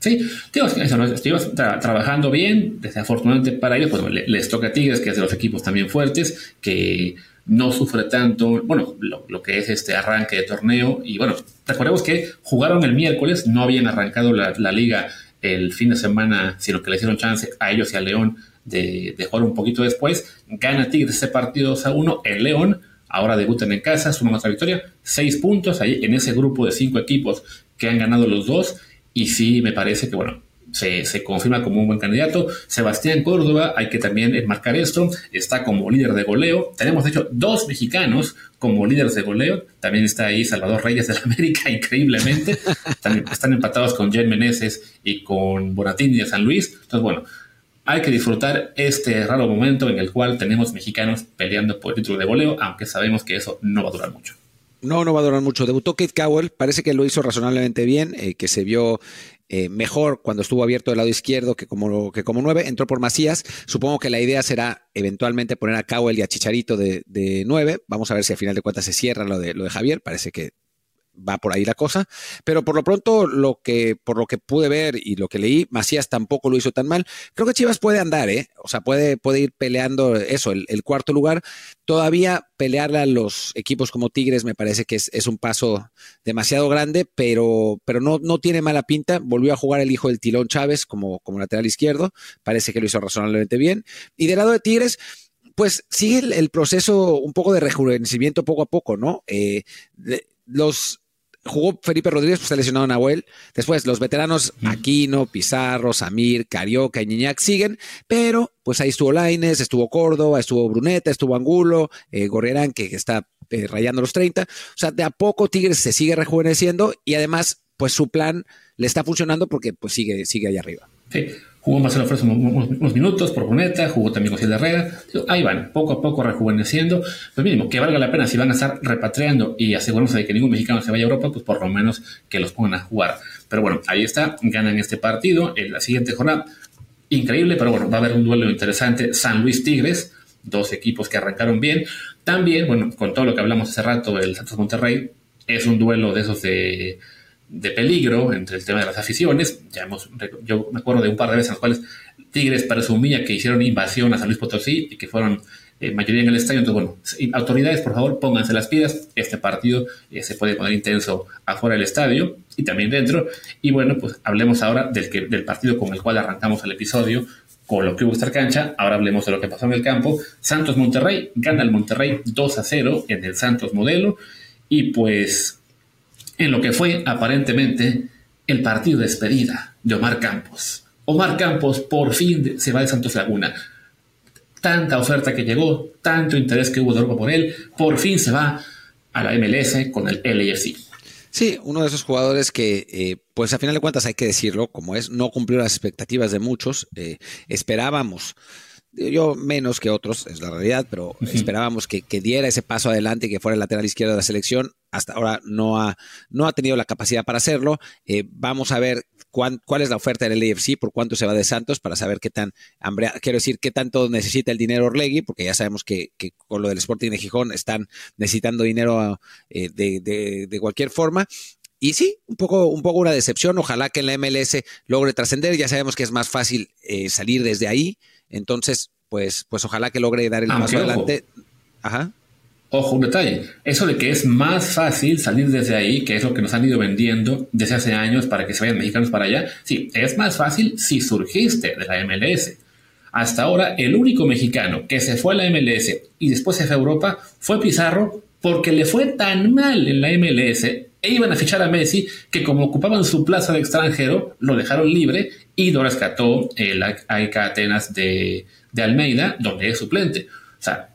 [SPEAKER 2] Sí, Chivas trabajando bien, desafortunadamente para ellos, pues les toca a Tigres, que es de los equipos también fuertes, que no sufre tanto, bueno, lo, que es este arranque de torneo. Y bueno, recordemos que jugaron el miércoles, no habían arrancado la, liga el fin de semana, sino que le hicieron chance a ellos y a León de, jugar un poquito después. Gana Tigres ese partido 2 a 1. El León ahora debutan en casa, suman otra victoria, seis puntos ahí en ese grupo de cinco equipos que han ganado los dos. Y sí, me parece que, bueno, se, confirma como un buen candidato. Sebastián Córdoba, hay que también enmarcar esto, está como líder de goleo. Tenemos, de hecho, dos mexicanos como líderes de goleo. También está ahí Salvador Reyes de la América, increíblemente. Están, empatados con Jen Meneses y con Bonatini de San Luis. Entonces, bueno, hay que disfrutar este raro momento en el cual tenemos mexicanos peleando por el título de goleo, aunque sabemos que eso no va a durar mucho.
[SPEAKER 1] No, no va a durar mucho. Debutó Kate Cowell, parece que lo hizo razonablemente bien, eh, que se vio eh, mejor cuando estuvo abierto del lado izquierdo que como, que como nueve, entró por Macías. Supongo que la idea será eventualmente poner a Cowell y a Chicharito de, de nueve. Vamos a ver si al final de cuentas se cierra lo de, lo de Javier. Parece que va por ahí la cosa. Pero por lo pronto, lo que, por lo que pude ver y lo que leí, Macías tampoco lo hizo tan mal. Creo que Chivas puede andar, ¿eh? O sea, puede, puede ir peleando eso, el, cuarto lugar. Todavía pelearle a los equipos como Tigres me parece que es, un paso demasiado grande, pero, pero no, no tiene mala pinta. Volvió a jugar el hijo del Tilón Chávez como, como lateral izquierdo. Parece que lo hizo razonablemente bien. Y del lado de Tigres, pues sigue el, proceso un poco de rejuvenecimiento poco a poco, ¿no? Eh, los jugó Felipe Rodríguez, pues está lesionado Nahuel. Después, los veteranos Aquino, Pizarro, Samir, Carioca y Niñac siguen, pero pues ahí estuvo Laines, estuvo Córdoba, estuvo Bruneta, estuvo Angulo, eh, Gorrerán, que está eh, rayando los 30. O sea, de a poco Tigres se sigue rejuveneciendo y además, pues su plan le está funcionando porque pues sigue, sigue ahí arriba.
[SPEAKER 2] Sí. Jugó Marcelo Flores unos, minutos por Bruneta, jugó también José Herrera. Ahí van, poco a poco rejuveneciendo. Pues mínimo, que valga la pena si van a estar repatriando y asegurándose de que ningún mexicano se vaya a Europa, pues por lo menos que los pongan a jugar. Pero bueno, ahí está, ganan este partido. En la siguiente jornada, increíble, pero bueno, va a haber un duelo interesante. San Luis Tigres, dos equipos que arrancaron bien. También, bueno, con todo lo que hablamos hace rato del Santos Monterrey, es un duelo de esos de de peligro entre el tema de las aficiones. Ya hemos, yo me acuerdo de un par de veces en las cuales Tigres presumía que hicieron invasión a San Luis Potosí y que fueron eh, mayoría en el estadio. Entonces, bueno, autoridades, por favor, pónganse las pilas. Este partido eh, se puede poner intenso afuera del estadio y también dentro. Y bueno, pues hablemos ahora del, que, del partido con el cual arrancamos el episodio, con lo que hubo esta cancha. Ahora hablemos de lo que pasó en el campo. Santos Monterrey, gana el Monterrey 2 a 0 en el Santos modelo. Y pues en lo que fue aparentemente el partido de despedida de Omar Campos. Omar Campos por fin se va de Santos Laguna. Tanta oferta que llegó, tanto interés que hubo de Europa por él, por fin se va a la MLS con el LAFC.
[SPEAKER 1] Sí, uno de esos jugadores que, eh, pues a final de cuentas hay que decirlo, como es, no cumplió las expectativas de muchos. Eh, esperábamos yo menos que otros, es la realidad, pero esperábamos que, diera ese paso adelante y que fuera el lateral izquierdo de la selección. Hasta ahora no ha, no ha tenido la capacidad para hacerlo. Eh, vamos a ver cuál es la oferta del AFC, por cuánto se va de Santos, para saber qué tan hambre, quiero decir, qué tanto necesita el dinero Orlegui, porque ya sabemos que, con lo del Sporting de Gijón están necesitando dinero eh, de, de, cualquier forma. Y sí, un poco, un poco una decepción. Ojalá que en la MLS logre trascender. Ya sabemos que es más fácil eh, salir desde ahí. Entonces, pues, pues ojalá que logre dar el paso adelante. Ajá.
[SPEAKER 2] Ojo, un detalle. Eso de que es más fácil salir desde ahí, que es lo que nos han ido vendiendo desde hace años para que se vayan mexicanos para allá. Sí, es más fácil si surgiste de la MLS. Hasta ahora, el único mexicano que se fue a la MLS y después se fue a Europa fue Pizarro porque le fue tan mal en la MLS e iban a fichar a Messi que como ocupaban su plaza de extranjero, lo dejaron libre y lo rescató el AEK Atenas de, Almeida, donde es suplente. O sea,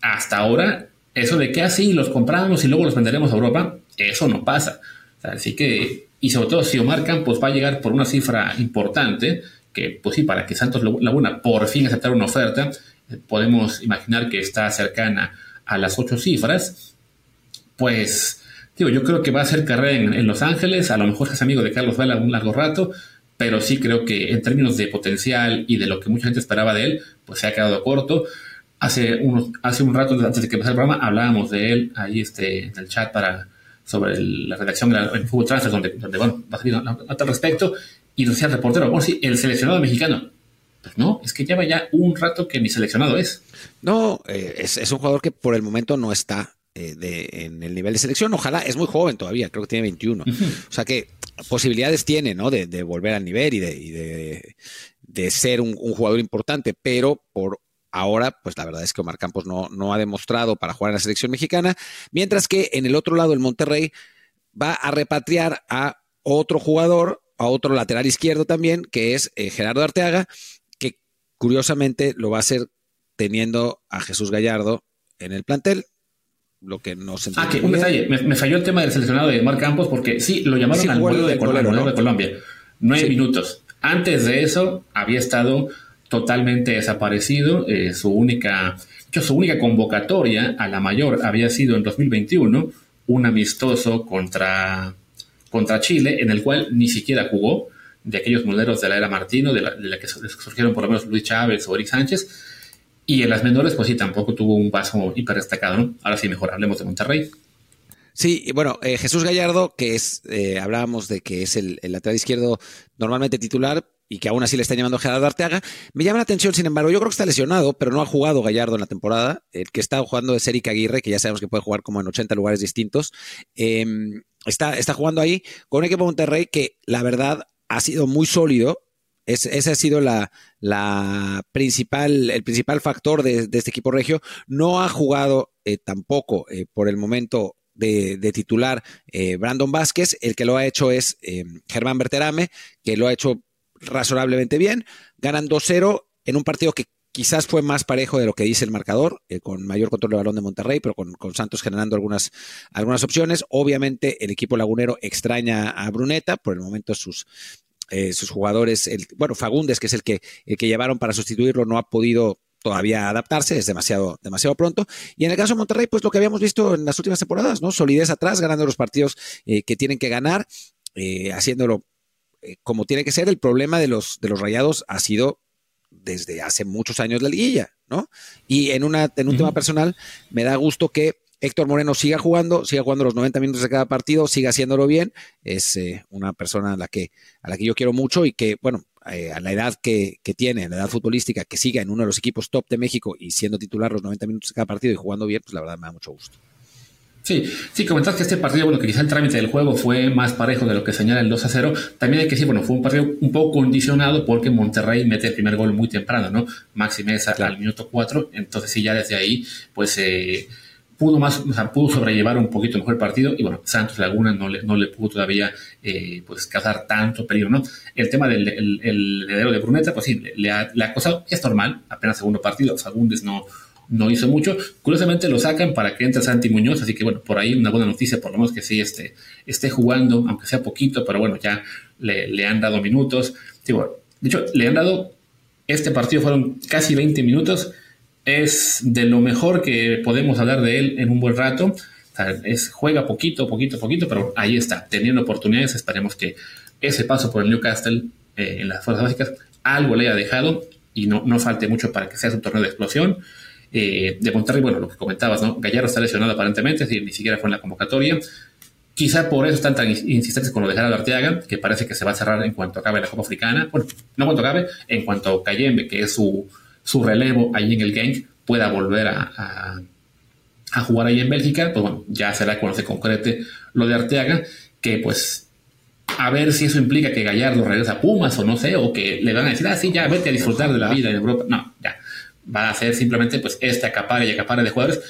[SPEAKER 2] hasta ahora, eso de que así los compramos y luego los venderemos a Europa, eso no pasa. así que, y sobre todo si Omar Campos va a llegar por una cifra importante, que pues sí, para que Santos Laguna por fin aceptara una oferta, podemos imaginar que está cercana a las ocho cifras, pues Digo, yo creo que va a hacer carrera en, Los Ángeles, a lo mejor es amigo de Carlos Vela un largo rato, pero sí creo que en términos de potencial y de lo que mucha gente esperaba de él, pues se ha quedado corto. Hace, unos, hace un rato, antes de que empezara el programa, hablábamos de él ahí este, en el chat para, sobre la redacción del Fútbol Transfer, donde, donde bueno, va a salir a tal respecto, y decía el reportero, bueno, sí, el seleccionado mexicano. Pues no, es que lleva ya un rato que ni seleccionado es.
[SPEAKER 1] No, eh, es, es, un jugador que por el momento no está eh, de, en el nivel de selección. Ojalá, es muy joven todavía, creo que tiene 21. O sea que posibilidades tiene, ¿no? De, volver al nivel y de, de, ser un, jugador importante, pero por ahora, pues la verdad es que Omar Campos no, no ha demostrado para jugar en la selección mexicana, mientras que en el otro lado, el Monterrey va a repatriar a otro jugador, a otro lateral izquierdo también, que es eh, Gerardo Arteaga, que curiosamente lo va a hacer teniendo a Jesús Gallardo en el plantel lo que no se
[SPEAKER 2] Ah, que un detalle, me, falló el tema del seleccionado de Mar Campos porque sí, lo llamaron al vuelo de, Colombia, de Colombia. Nueve minutos. Antes de eso había estado totalmente desaparecido. Eh, su única, su única convocatoria a la mayor había sido en 2021, un amistoso contra, contra Chile, en el cual ni siquiera jugó, de aquellos modelos de la era Martino, de la, que surgieron por lo menos Luis Chávez o Eric Sánchez y en las menores, pues sí, tampoco tuvo un paso hiper destacado, ¿no? Ahora sí, mejor hablemos de Monterrey.
[SPEAKER 1] Sí, bueno, eh, Jesús Gallardo, que es, eh, hablábamos de que es el, lateral izquierdo normalmente titular y que aún así le está llamando Gerardo Arteaga, me llama la atención, sin embargo, yo creo que está lesionado, pero no ha jugado Gallardo en la temporada. El que está jugando es Eric Aguirre, que ya sabemos que puede jugar como en 80 lugares distintos. Em, está, está jugando ahí con un equipo Monterrey que la verdad ha sido muy sólido, ese ha sido la, la, principal, el principal factor de, este equipo regio. No ha jugado eh, tampoco eh, por el momento de, titular eh, Brandon Vázquez. El que lo ha hecho es Germán Berterame, que lo ha hecho razonablemente bien. Ganan 2-0 en un partido que quizás fue más parejo de lo que dice el marcador, con mayor control de balón de Monterrey, pero con, con, Santos generando algunas, algunas opciones. Obviamente el equipo lagunero extraña a Bruneta, por el momento sus, eh, sus jugadores, el, bueno, Fagundes, que es el que, el que llevaron para sustituirlo, no ha podido todavía adaptarse, es demasiado, demasiado pronto. Y en el caso de Monterrey, pues lo que habíamos visto en las últimas temporadas, ¿no? Solidez atrás, ganando los partidos eh, que tienen que ganar, eh, como tiene que ser. El problema de los, de los rayados ha sido desde hace muchos años la liguilla, ¿no? Y en, una, en un tema personal, me da gusto que Héctor Moreno siga jugando, siga jugando los 90 minutos de cada partido, siga haciéndolo bien. Es eh, una persona a la, que, a la que yo quiero mucho y que, bueno, eh, a la edad que, tiene, a la edad futbolística, que siga en uno de los equipos top de México y siendo titular los 90 minutos de cada partido y jugando bien, pues la verdad me da mucho gusto.
[SPEAKER 2] Sí, sí, comentas que este partido, bueno, que quizá el trámite del juego fue más parejo de lo que señala el 2 a 0. También hay que decir, bueno, fue un partido un poco condicionado porque Monterrey mete el primer gol muy temprano, ¿no? Maxi Mesa al minuto 4. Entonces, sí, ya desde ahí, pues eh, pudo más, o sea, pudo sobrellevar un poquito mejor el partido y bueno, Santos Laguna no le, no le pudo todavía eh, pues causar tanto peligro, ¿no? El tema del el, heredero de Bruneta, pues sí, le ha, le ha costado, es normal, apenas segundo partido, Fagundes no, no hizo mucho, curiosamente lo sacan para que entre Santi Muñoz, así que bueno, por ahí una buena noticia, por lo menos que sí esté, esté jugando, aunque sea poquito, pero bueno, ya le, le han dado minutos, sí, de hecho, le han dado, este partido fueron casi 20 minutos, es de lo mejor que podemos hablar de él en un buen rato. es, juega poquito, poquito, poquito, pero ahí está, teniendo oportunidades. Esperemos que ese paso por el Newcastle eh, en las fuerzas básicas algo le haya dejado y no, no falte mucho para que sea su torneo de explosión. Eh, de Monterrey, bueno, lo que comentabas, ¿no? Gallardo está lesionado aparentemente, ni siquiera fue en la convocatoria. Quizá por eso están tan insistentes con lo de Gerardo Arteaga, que parece que se va a cerrar en cuanto acabe la Copa Africana. Bueno, no cuanto acabe, en cuanto Cayembe, que es su, su relevo ahí en el Genk pueda volver a, a, jugar ahí en Bélgica, pues bueno, ya será cuando se concrete lo de Arteaga, que pues a ver si eso implica que Gallardo regresa a Pumas o no sé, o que le van a decir, ah, sí, ya vete a disfrutar de la vida en Europa. No, ya. Va a ser simplemente pues este acapare y acapare de jugadores.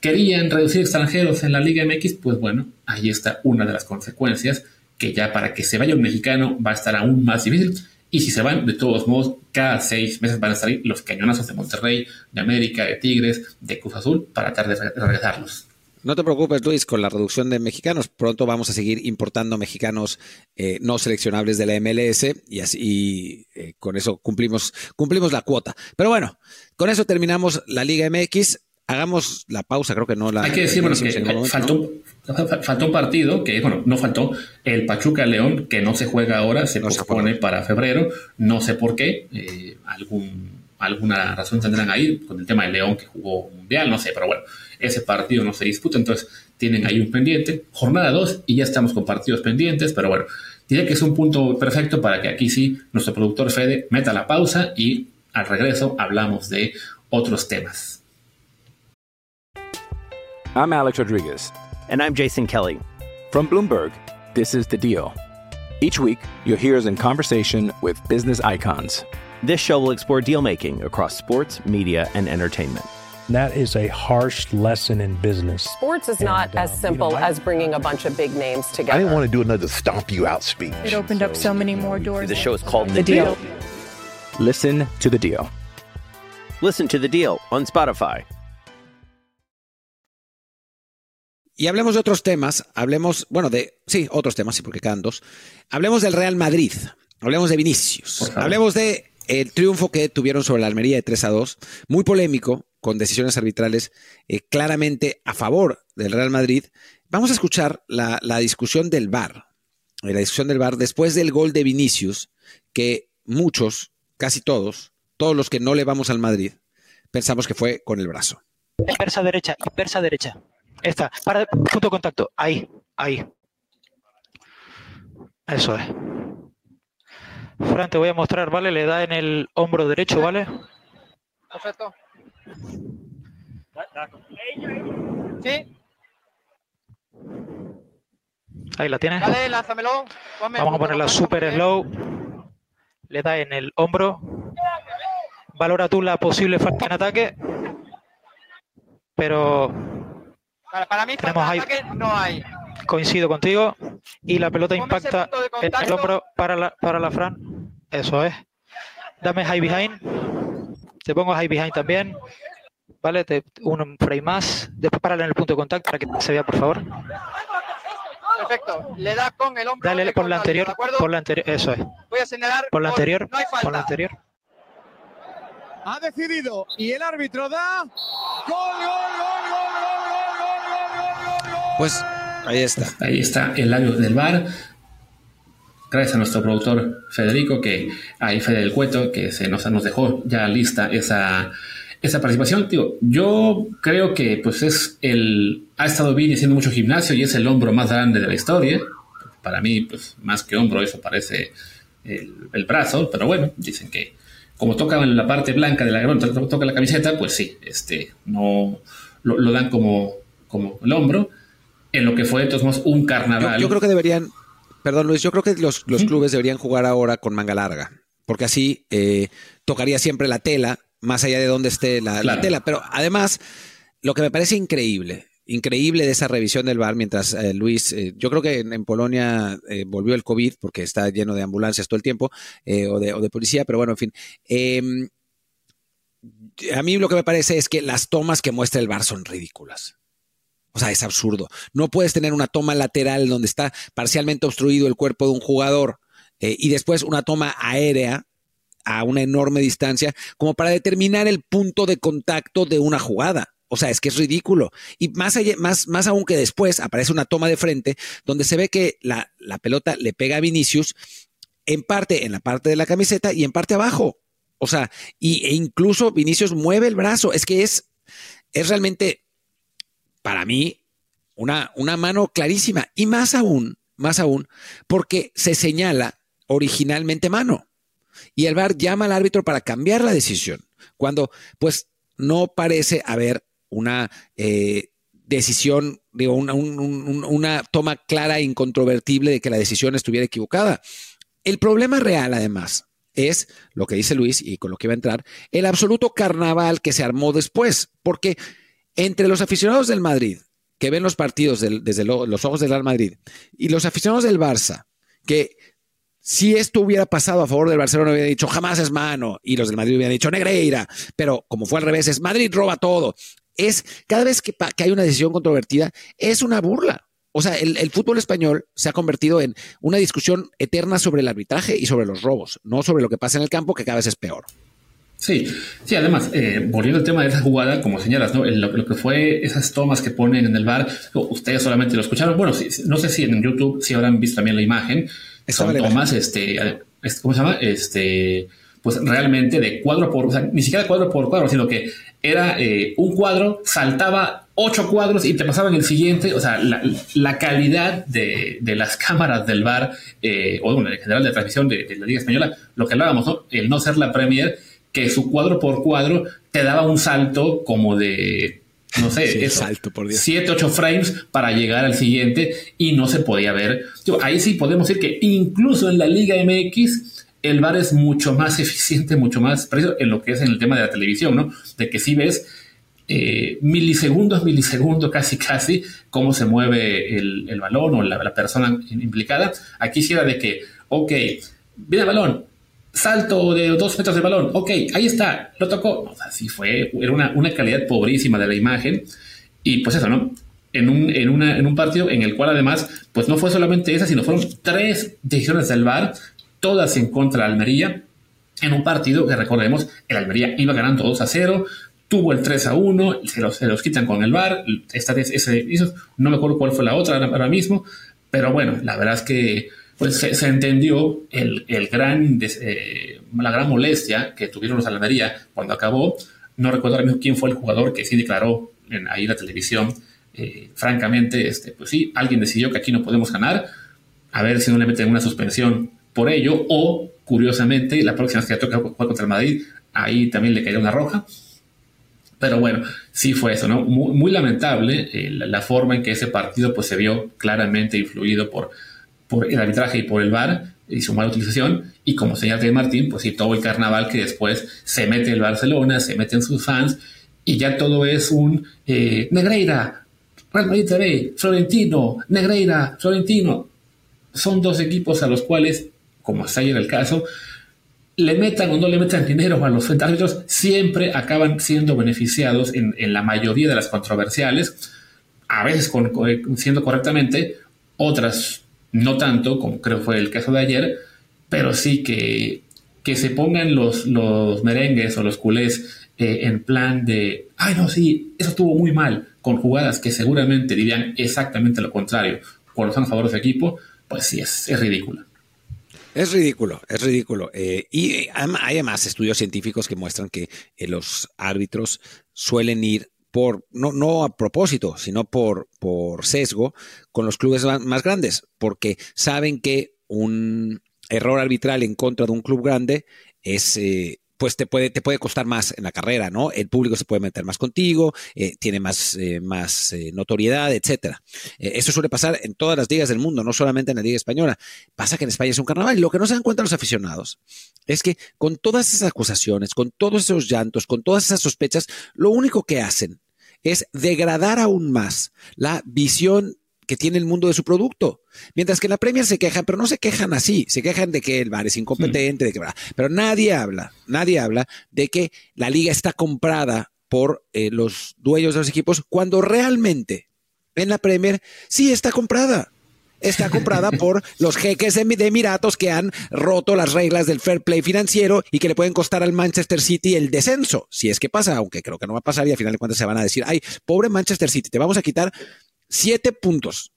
[SPEAKER 2] Querían reducir extranjeros en la Liga MX, pues bueno, ahí está una de las consecuencias que ya para que se vaya un mexicano va a estar aún más difícil. Y si se van, de todos modos, cada seis meses van a salir los cañonazos de Monterrey, de América, de Tigres, de Cruz Azul, para tratar de regresarlos.
[SPEAKER 1] No te preocupes, Luis, con la reducción de mexicanos. Pronto vamos a seguir importando mexicanos eh, no seleccionables de la MLS y así eh, con eso cumplimos, cumplimos la cuota. Pero bueno, con eso terminamos la Liga MX. Hagamos la pausa, creo que no la.
[SPEAKER 2] Hay que decir, bueno, que faltó, Faltó un partido que, bueno, no faltó. El Pachuca León, que no se juega ahora, se pospone para febrero. No sé por qué. Eh, algún, alguna razón tendrán ahí con el tema de León que jugó mundial, no sé, pero bueno, ese partido no se disputa, entonces tienen ahí un pendiente. Jornada 2 y ya estamos con partidos pendientes, pero bueno, diría que es un punto perfecto para que aquí sí nuestro productor Fede meta la pausa y al regreso hablamos de otros temas.
[SPEAKER 3] I'm Alex Rodriguez.
[SPEAKER 4] And I'm Jason Kelly.
[SPEAKER 3] From Bloomberg, this is The Deal. Each week, you'll hear us in conversation with business icons.
[SPEAKER 4] This show will explore deal making across sports, media, and entertainment.
[SPEAKER 5] That is a harsh lesson in business.
[SPEAKER 6] Sports is not
[SPEAKER 5] And,
[SPEAKER 6] as
[SPEAKER 5] um,
[SPEAKER 6] simple
[SPEAKER 5] you know, I-
[SPEAKER 6] as bringing a bunch of big names together.
[SPEAKER 7] I didn't want to do another stomp you out speech.
[SPEAKER 8] It opened up so many more doors.
[SPEAKER 4] The show is called
[SPEAKER 8] The Deal.
[SPEAKER 3] Listen to The Deal.
[SPEAKER 4] Listen to the deal on Spotify.
[SPEAKER 1] Y hablemos de otros temas, hablemos, bueno, de, sí, otros temas, sí, porque quedan dos. Hablemos del Real Madrid, hablemos de Vinicius, hablemos de el triunfo que tuvieron sobre la Almería de 3 a 2, muy polémico, con decisiones arbitrales eh, claramente a favor del Real Madrid. Vamos a escuchar la, discusión del VAR, eh, la discusión del VAR después del gol de Vinicius, que muchos, casi todos, todos los que no le vamos al Madrid, pensamos que fue con el brazo.
[SPEAKER 9] Inversa derecha, inversa derecha. Esta, para punto de contacto. Ahí, ahí. Eso es. Fran, te voy a mostrar, ¿vale? Le da en el hombro derecho, ¿vale?
[SPEAKER 10] Perfecto. Sí,
[SPEAKER 9] Ahí la tienes.
[SPEAKER 10] dale, lánzamelo. Ponme
[SPEAKER 9] Vamos a ponerla super slow. Le da en el hombro. Valora tú la posible falta en ataque. Pero
[SPEAKER 10] para mí,
[SPEAKER 9] Tenemos
[SPEAKER 10] falta
[SPEAKER 9] ahí-
[SPEAKER 10] ataque no hay.
[SPEAKER 9] coincido contigo. Y la pelota
[SPEAKER 10] Ponme
[SPEAKER 9] impacta en el hombro para la, para la Fran. Eso es. Dame high behind. Te pongo high behind también. Vale, te, un frame más. Después párale en el punto de contacto para que se vea, por favor.
[SPEAKER 10] Perfecto. Le da con el hombro.
[SPEAKER 9] Dale por la anterior.
[SPEAKER 10] ¿de acuerdo?
[SPEAKER 9] Por la anterior. Eso es.
[SPEAKER 10] Voy a señalar.
[SPEAKER 9] Por la anterior.
[SPEAKER 10] No hay falta.
[SPEAKER 9] Por la anterior.
[SPEAKER 11] Ha decidido y el árbitro da gol, gol, gol, gol, gol, gol, gol, gol, gol, gol.
[SPEAKER 1] Pues ahí está.
[SPEAKER 2] Ahí está el labio del bar. Gracias a nuestro productor Federico, que ahí Fede del Cueto, que se nos, nos dejó ya lista esa, esa participación. Digo, yo creo que pues es el. Ha estado bien haciendo mucho gimnasio y es el hombro más grande de la historia. Para mí, pues más que hombro, eso parece el, el brazo, pero bueno, dicen que como toca en la parte blanca de la to- toca la camiseta, pues sí, este, no lo, lo dan como, como el hombro. En lo que fue, de todos modos, un
[SPEAKER 1] Yo,
[SPEAKER 2] carnaval.
[SPEAKER 1] yo creo que deberían, perdón Luis, yo creo que los, los clubes deberían jugar ahora con manga larga, porque así eh, tocaría siempre la tela, más allá de donde esté la, la tela. Pero además, lo que me parece increíble, increíble de esa revisión del bar, mientras eh, Luis, eh, yo creo que en, en Polonia volvió el COVID, porque está lleno de ambulancias todo el tiempo, o, de, o de policía, pero bueno, en fin. Em, a mí lo que me parece es que las tomas que muestra el bar son ridículas. O sea, es absurdo. No puedes tener una toma lateral donde está parcialmente obstruido el cuerpo de un jugador eh, y después una toma aérea a una enorme distancia como para determinar el punto de contacto de una jugada. O sea, es que es ridículo. Y más, allá, más, más aún que después aparece una toma de frente donde se ve que la, la pelota le pega a Vinicius en parte en la parte de la camiseta y en parte abajo. O sea, y, e incluso Vinicius mueve el brazo. Es que es, es realmente para mí, una, una mano clarísima. Y más aún, más aún, porque se señala originalmente mano. Y el VAR llama al árbitro para cambiar la decisión. Cuando, pues, no parece haber una eh, decisión, digo, una, un- un- una toma clara e incontrovertible de que la decisión estuviera equivocada. El problema real, además, es lo que dice Luis y con lo que iba a entrar, el absoluto carnaval que se armó después. Porque entre los aficionados del Madrid, que ven los partidos del- desde lo- los ojos del Real Madrid, y los aficionados del Barça, que si esto hubiera pasado a favor del Barcelona, hubiera dicho jamás es mano, y los del Madrid hubieran dicho Negreira, pero como fue al revés, es Madrid roba todo. Es cada vez que, hay una decisión controvertida, es una burla. O sea, el fútbol español se ha convertido en una discusión eterna sobre el arbitraje y sobre los robos, no sobre lo que pasa en el campo, que cada vez es peor.
[SPEAKER 2] Sí, sí, además, eh, volviendo al tema de esa jugada, como señalas, ¿no? Lo, lo, que fue esas tomas que ponen en el bar, ustedes solamente lo escucharon. Bueno, sí, no sé si en YouTube si habrán visto también la imagen. Son tomas, este, ¿cómo se llama? Este, pues realmente de cuadro por, o sea, ni siquiera cuadro por cuadro, sino que era eh, un cuadro, saltaba ocho cuadros y te pasaban el siguiente. O sea, la, la calidad de, de, las cámaras del bar, eh, o bueno, en general de transmisión de, de, la Liga Española, lo que hablábamos, ¿no? el no ser la Premier, que su cuadro por cuadro te daba un salto como de, no sé,
[SPEAKER 1] sí,
[SPEAKER 2] eso,
[SPEAKER 1] salto por Dios.
[SPEAKER 2] 7, 8 frames para llegar al siguiente y no se podía ver. Ahí sí podemos decir que incluso en la Liga MX el VAR es mucho más eficiente, mucho más preciso en lo que es en el tema de la televisión, ¿no? De que si ves eh, milisegundos, milisegundos, casi, casi, cómo se mueve el, el balón o la, la, persona implicada. Aquí sí era de que, ok, viene el balón, salto de dos metros del balón, ok, ahí está, lo tocó. O sea, sí fue, era una, una calidad pobrísima de la imagen. Y pues eso, ¿no? En un, en, una, en un partido en el cual además, pues no fue solamente esa, sino fueron tres decisiones del VAR todas en contra de Almería, en un partido que recordemos, el Almería iba ganando 2 a 0, tuvo el 3 a 1, se los, se los quitan con el VAR, esta, ese, no me acuerdo cuál fue la otra ahora mismo, pero bueno, la verdad es que pues, se, entendió el, el gran, eh, la gran molestia que tuvieron los Almería cuando acabó. No recuerdo ahora mismo quién fue el jugador que sí declaró en, ahí la televisión. Eh, francamente, este, pues sí, alguien decidió que aquí no podemos ganar. A ver si no le meten una suspensión por ello, o curiosamente, la próxima vez que toca jugar contra el Madrid, ahí también le caería una roja. Pero bueno, sí fue eso, ¿no? Muy, muy lamentable eh, la, la, forma en que ese partido pues, se vio claramente influido por, por el arbitraje y por el VAR y su mala utilización. Y como señala de Martín, pues sí, todo el carnaval que después se mete el Barcelona, se meten sus fans y ya todo es un eh, Negreira, Real Madrid TV, Florentino, Negreira, Florentino. Son dos equipos a los cuales como hasta ayer el caso, le metan o no le metan dinero a los árbitros, siempre acaban siendo beneficiados en, en, la mayoría de las controversiales, a veces con, con, siendo correctamente, otras no tanto, como creo fue el caso de ayer, pero sí que, que se pongan los, los merengues o los culés eh, en plan de, ay no, sí, eso estuvo muy mal, con jugadas que seguramente dirían exactamente lo contrario, cuando son a favor de su equipo, pues sí, es, es ridículo.
[SPEAKER 1] Es ridículo, es ridículo. Eh, y hay además estudios científicos que muestran que eh, los árbitros suelen ir por, no, no a propósito, sino por, por sesgo con los clubes más grandes, porque saben que un error arbitral en contra de un club grande es eh, pues te puede, te puede costar más en la carrera, ¿no? El público se puede meter más contigo, eh, tiene más, eh, más eh, notoriedad, etcétera. Eso suele pasar en todas las ligas del mundo, no solamente en la Liga Española. Pasa que en España es un carnaval y lo que no se dan cuenta los aficionados es que con todas esas acusaciones, con todos esos llantos, con todas esas sospechas, lo único que hacen es degradar aún más la visión que tiene el mundo de su producto. Mientras que en la Premier se quejan, pero no se quejan así, se quejan de que el bar es incompetente, de que, pero nadie habla, nadie habla de que la liga está comprada por eh, los dueños de los equipos cuando realmente en la Premier sí está comprada. Está comprada por los jeques de, de Emiratos que han roto las reglas del fair play financiero y que le pueden costar al Manchester City el descenso. Si es que pasa, aunque creo que no va a pasar y al final de cuentas se van a decir, ay, pobre Manchester City, te vamos a quitar siete puntos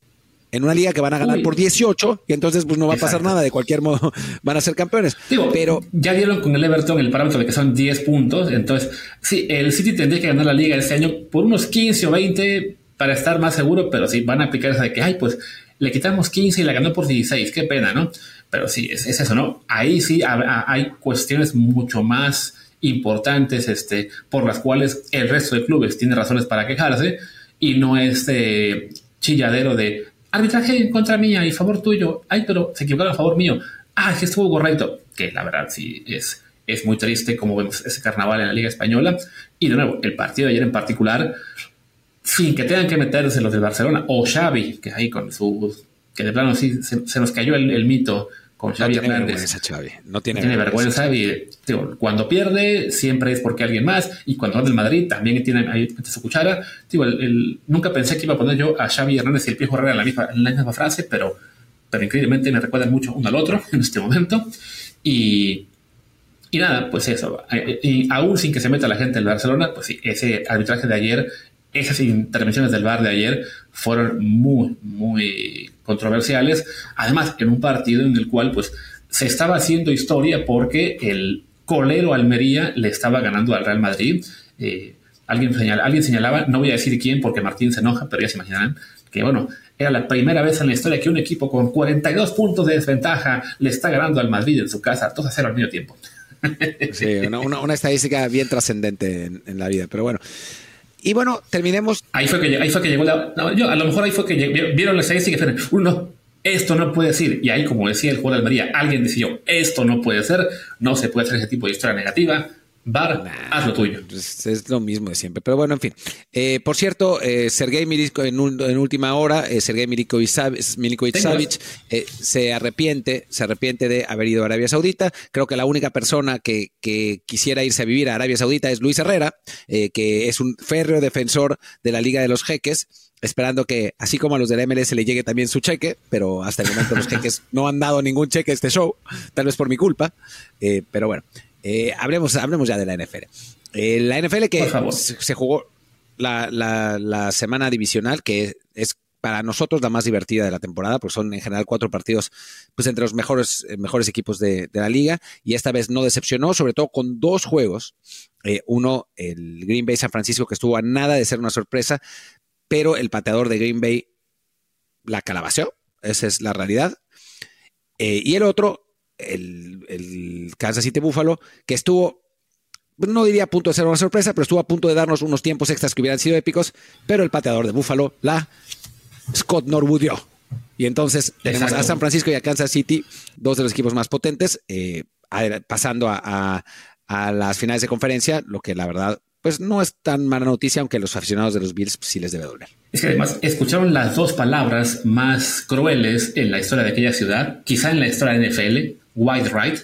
[SPEAKER 1] en una liga que van a ganar Uy. por 18 y entonces pues no va a pasar nada, de cualquier modo van a ser campeones.
[SPEAKER 2] Digo,
[SPEAKER 1] pero
[SPEAKER 2] ya dieron con el Everton el parámetro de que son 10 puntos, entonces sí, el City tendría que ganar la liga este año por unos 15 o 20 para estar más seguro, pero sí van a aplicar esa de que, ay, pues le quitamos 15 y la ganó por 16, qué pena, ¿no? Pero sí, es, es eso, ¿no? Ahí sí hay cuestiones mucho más importantes este, por las cuales el resto de clubes tiene razones para quejarse y no este chilladero de arbitraje en contra mía y favor tuyo. Ay, pero se equivocaron a favor mío. Ah, es que estuvo correcto. Que la verdad sí es, es muy triste como vemos ese carnaval en la Liga Española. Y de nuevo, el partido de ayer en particular, sin que tengan que meterse los del Barcelona o Xavi, que ahí con su. que de plano sí se, se nos cayó el, el mito con Xavi
[SPEAKER 1] no tiene
[SPEAKER 2] Hernández.
[SPEAKER 1] vergüenza, Xavi. No tiene,
[SPEAKER 2] tiene vergüenza. vergüenza y digo, cuando pierde siempre es porque alguien más y cuando va del Madrid también tiene ahí su cuchara. El, el, nunca pensé que iba a poner yo a Xavi Hernández y el Piojo Herrera en la misma, en la misma frase, pero, pero increíblemente me recuerdan mucho uno al otro en este momento. Y, Y nada, pues eso. eh, Y aún sin que se meta la gente del Barcelona, pues sí, ese arbitraje de ayer, esas intervenciones del VAR de ayer fueron muy, muy controversiales. Además, en un partido en el cual, pues, se estaba haciendo historia porque el colero Almería le estaba ganando al Real Madrid. Eh, alguien, señala, alguien señalaba, no voy a decir quién porque Martín se enoja, pero ya se imaginarán que, bueno, era la primera vez en la historia que un equipo con 42 puntos de desventaja le está ganando al Madrid en su casa, 2 a 0 al medio tiempo.
[SPEAKER 1] Sí, una, una- una estadística bien trascendente en, en la vida, pero bueno. Y bueno, terminemos.
[SPEAKER 2] Ahí fue que, ahí fue que llegó la. yo, a lo mejor ahí fue que vieron la estadística y dijeron, "Uy, no, esto no puede ser. Y ahí, como decía el jugador de Almería, alguien decidió, esto no puede ser, no se puede hacer ese tipo de historia negativa. Bar, haz lo tuyo.
[SPEAKER 1] Pues es lo mismo de siempre. Pero bueno, en fin. Eh, por cierto, eh, Sergei Miliko en, un- en última hora, eh, Sergei Milinkovic Savic- eh, se arrepiente, se arrepiente de haber ido a Arabia Saudita. Creo que la única persona que, que quisiera irse a vivir a Arabia Saudita es Luis Herrera, eh, que es un férreo defensor de la Liga de los Jeques. Esperando que, así como a los del MLS le llegue también su cheque, pero hasta el momento los jeques no han dado ningún cheque a este show, tal vez por mi culpa. Eh, pero bueno, eh, hablemos, hablemos ya de la NFL. Eh, la NFL que se jugó la, la- la semana divisional, que es para nosotros la más divertida de la temporada, porque son en general cuatro partidos pues entre los mejores, eh, mejores equipos de, de la liga, y esta vez no decepcionó, sobre todo con dos juegos. Eh, uno, el Green Bay San Francisco, que estuvo a nada de ser una sorpresa, pero el pateador de Green Bay la calabaceó, esa es la realidad. Eh, y el otro, el, el Kansas City Buffalo, que estuvo, no diría a punto de ser una sorpresa, pero estuvo a punto de darnos unos tiempos extras que hubieran sido épicos, pero el pateador de Buffalo la Scott Norwoodió. Y entonces tenemos
[SPEAKER 2] Exacto.
[SPEAKER 1] a San Francisco y a Kansas City, dos de los equipos más potentes, eh, a- pasando a, a- a las finales de conferencia, lo que la verdad, pues no es tan mala noticia, aunque a los aficionados de los Bills sí les debe doler.
[SPEAKER 2] Es que además escucharon las dos palabras más crueles en la historia de aquella ciudad, quizá en la historia de NFL, White Right,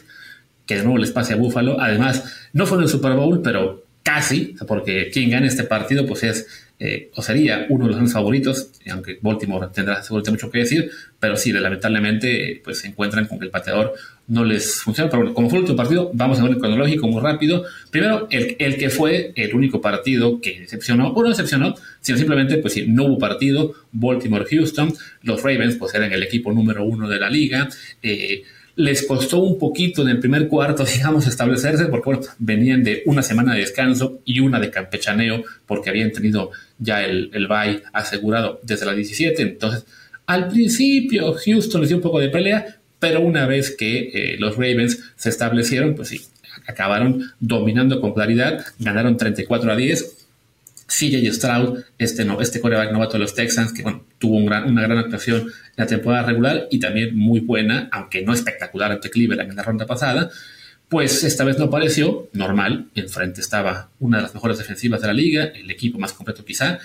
[SPEAKER 2] que de nuevo les pase a Buffalo. Además, no fue en el Super Bowl, pero casi, porque quien gane este partido, pues es eh, o sería uno de los grandes favoritos, aunque Baltimore tendrá seguramente mucho que decir, pero sí, lamentablemente, pues se encuentran con que el pateador no les funciona. Pero bueno, como fue el último partido, vamos a ver el cronológico muy rápido. Primero, el, el que fue el único partido que decepcionó, o no decepcionó, sino simplemente, pues sí, no hubo partido. Baltimore-Houston, los Ravens, pues eran el equipo número uno de la liga. Eh, les costó un poquito en el primer cuarto, digamos, establecerse, porque bueno, venían de una semana de descanso y una de campechaneo, porque habían tenido ya el, el bye asegurado desde las 17. Entonces, al principio, Houston les dio un poco de pelea, pero una vez que eh, los Ravens se establecieron, pues sí, acabaron dominando con claridad, ganaron 34 a 10. CJ Stroud, este, no, este coreback novato de los Texans, que bueno, tuvo una gran actuación en la temporada regular y también muy buena, aunque no espectacular ante Cleveland en la ronda pasada, pues esta vez no apareció, normal, enfrente estaba una de las mejores defensivas de la liga, el equipo más completo quizá,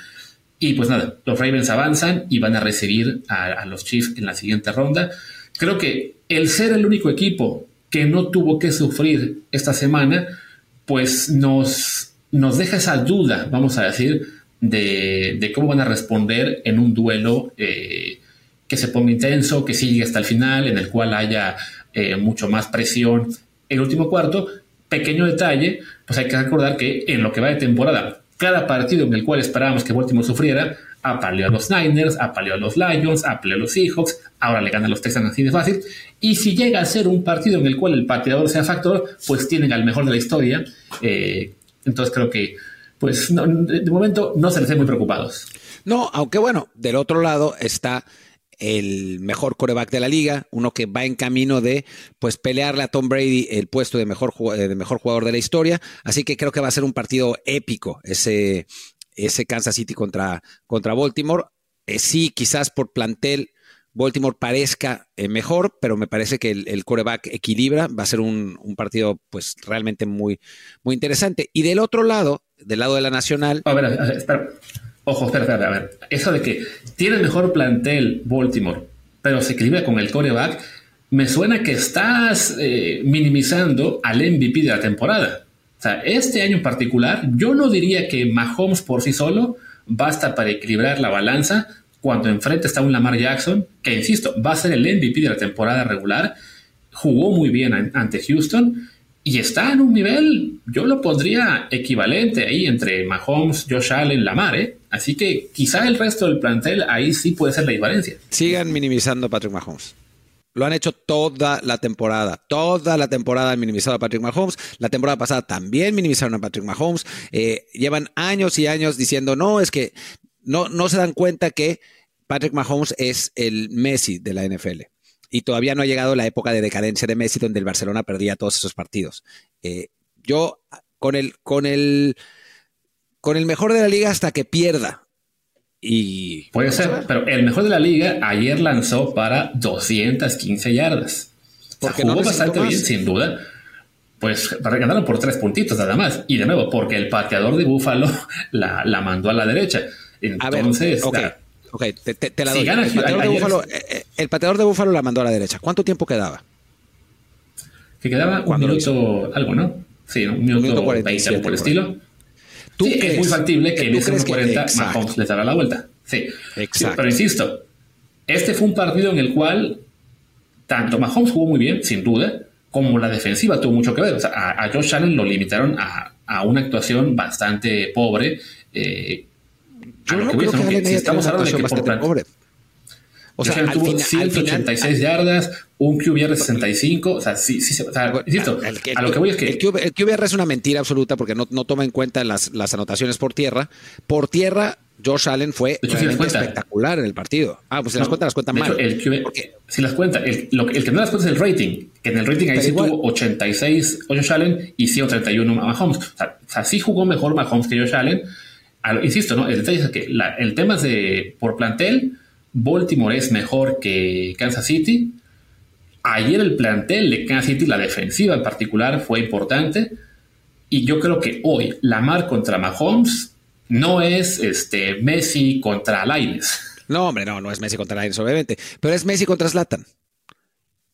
[SPEAKER 2] y pues nada, los Ravens avanzan y van a recibir a, a los Chiefs en la siguiente ronda. Creo que el ser el único equipo que no tuvo que sufrir esta semana, pues nos, nos deja esa duda, vamos a decir, de, cómo van a responder en un duelo eh, que se ponga intenso, que siga hasta el final, en el cual haya eh, mucho más presión. El último cuarto, pequeño detalle, pues hay que recordar que en lo que va de temporada, cada partido en el cual esperábamos que Baltimore sufriera, apaleó a los Niners, apaleó a los Lions, apaleó a los Seahawks, ahora le ganan a los Texans así de fácil. Y si llega a ser un partido en el cual el pateador sea factor, pues tienen al mejor de la historia. Eh, entonces creo que, pues no, de momento no se les ve muy preocupados.
[SPEAKER 1] No, aunque bueno, del otro lado está el mejor coreback de la liga, uno que va en camino de pues pelearle a Tom Brady el puesto de mejor, de mejor jugador de la historia. Así que creo que va a ser un partido épico ese, ese Kansas City contra, contra Baltimore. Eh, sí, quizás por plantel Baltimore parezca eh, mejor, pero me parece que el, el coreback equilibra. Va a ser un, partido pues realmente muy, muy interesante. Y del otro lado, del lado de la nacional,
[SPEAKER 2] A ver, espera. Ojo, espera, espera, a ver. Eso de que tiene mejor plantel Baltimore, pero se equilibra con el coreback, me suena que estás eh, minimizando al MVP de la temporada. O sea, este año en particular, yo no diría que Mahomes por sí solo basta para equilibrar la balanza cuando enfrente está un Lamar Jackson, que insisto, va a ser el MVP de la temporada regular, jugó muy bien an- ante Houston y está en un nivel, yo lo pondría equivalente ahí entre Mahomes, Josh Allen, Lamar, ¿eh? Así que quizá el resto del plantel ahí sí puede ser la diferencia.
[SPEAKER 1] Sigan minimizando a Patrick Mahomes. Lo han hecho toda la temporada. Toda la temporada han minimizado a Patrick Mahomes. La temporada pasada también minimizaron a Patrick Mahomes. Eh, llevan años y años diciendo, no, es que no, no se dan cuenta que Patrick Mahomes es el Messi de la NFL y todavía no ha llegado la época de decadencia de Messi donde el Barcelona perdía todos esos partidos. Eh, yo con el, con el con el mejor de la liga hasta que pierda. Y
[SPEAKER 2] puede ser, pero el mejor de la liga ayer lanzó para 215 yardas. Porque jugó bastante bien, sin duda. Pues ganaron por tres puntitos nada más. Y de nuevo, porque el pateador de Búfalo la, la mandó a la derecha. Entonces,
[SPEAKER 1] Ok, te, la doy. el, pateador de Búfalo, eh, eh, el pateador de Búfalo la mandó a la derecha. ¿Cuánto tiempo quedaba?
[SPEAKER 2] Que quedaba un minuto algo, ¿no? Sí, un minuto, un minuto 20 por el estilo. ¿Tú sí, es muy factible que, en ese 40 Mahomes les dará la vuelta. Sí. Exacto. pero insisto, este fue un partido en el cual tanto Mahomes jugó muy bien, sin duda, como la defensiva tuvo mucho que ver. O sea, a, Josh Allen lo limitaron a, a una actuación bastante pobre. Eh,
[SPEAKER 1] yo no creo que, que si estamos hablando de que por plan, pobre.
[SPEAKER 2] O sea, tuvo final, 186 final, yardas, un QBR de 65. O sea, sí, sí, o sea, insisto, el, el, a lo que voy es que.
[SPEAKER 1] El QBR, el QBR es una mentira absoluta porque no, no toma en cuenta las, las, anotaciones por tierra. Por tierra, Josh Allen fue hecho, realmente si espectacular en el partido. Ah, pues si no, las cuentas, las cuentan mal.
[SPEAKER 2] Hecho, el QB, si las cuenta, el, lo, el, que no las cuenta es el rating. Que en el rating ahí Pero sí igual. tuvo 86 Josh Allen y 131 Mahomes. O sea, o sea, sí jugó mejor Mahomes que Josh Allen insisto. El detalle es que el tema es de por plantel, Baltimore es mejor que Kansas City. Ayer el plantel de Kansas City, la defensiva en particular, fue importante. Y yo creo que hoy Lamar contra Mahomes no es este, Messi contra Laines.
[SPEAKER 1] No, hombre, no, no es Messi contra Laines, obviamente. Pero es Messi contra Zlatan.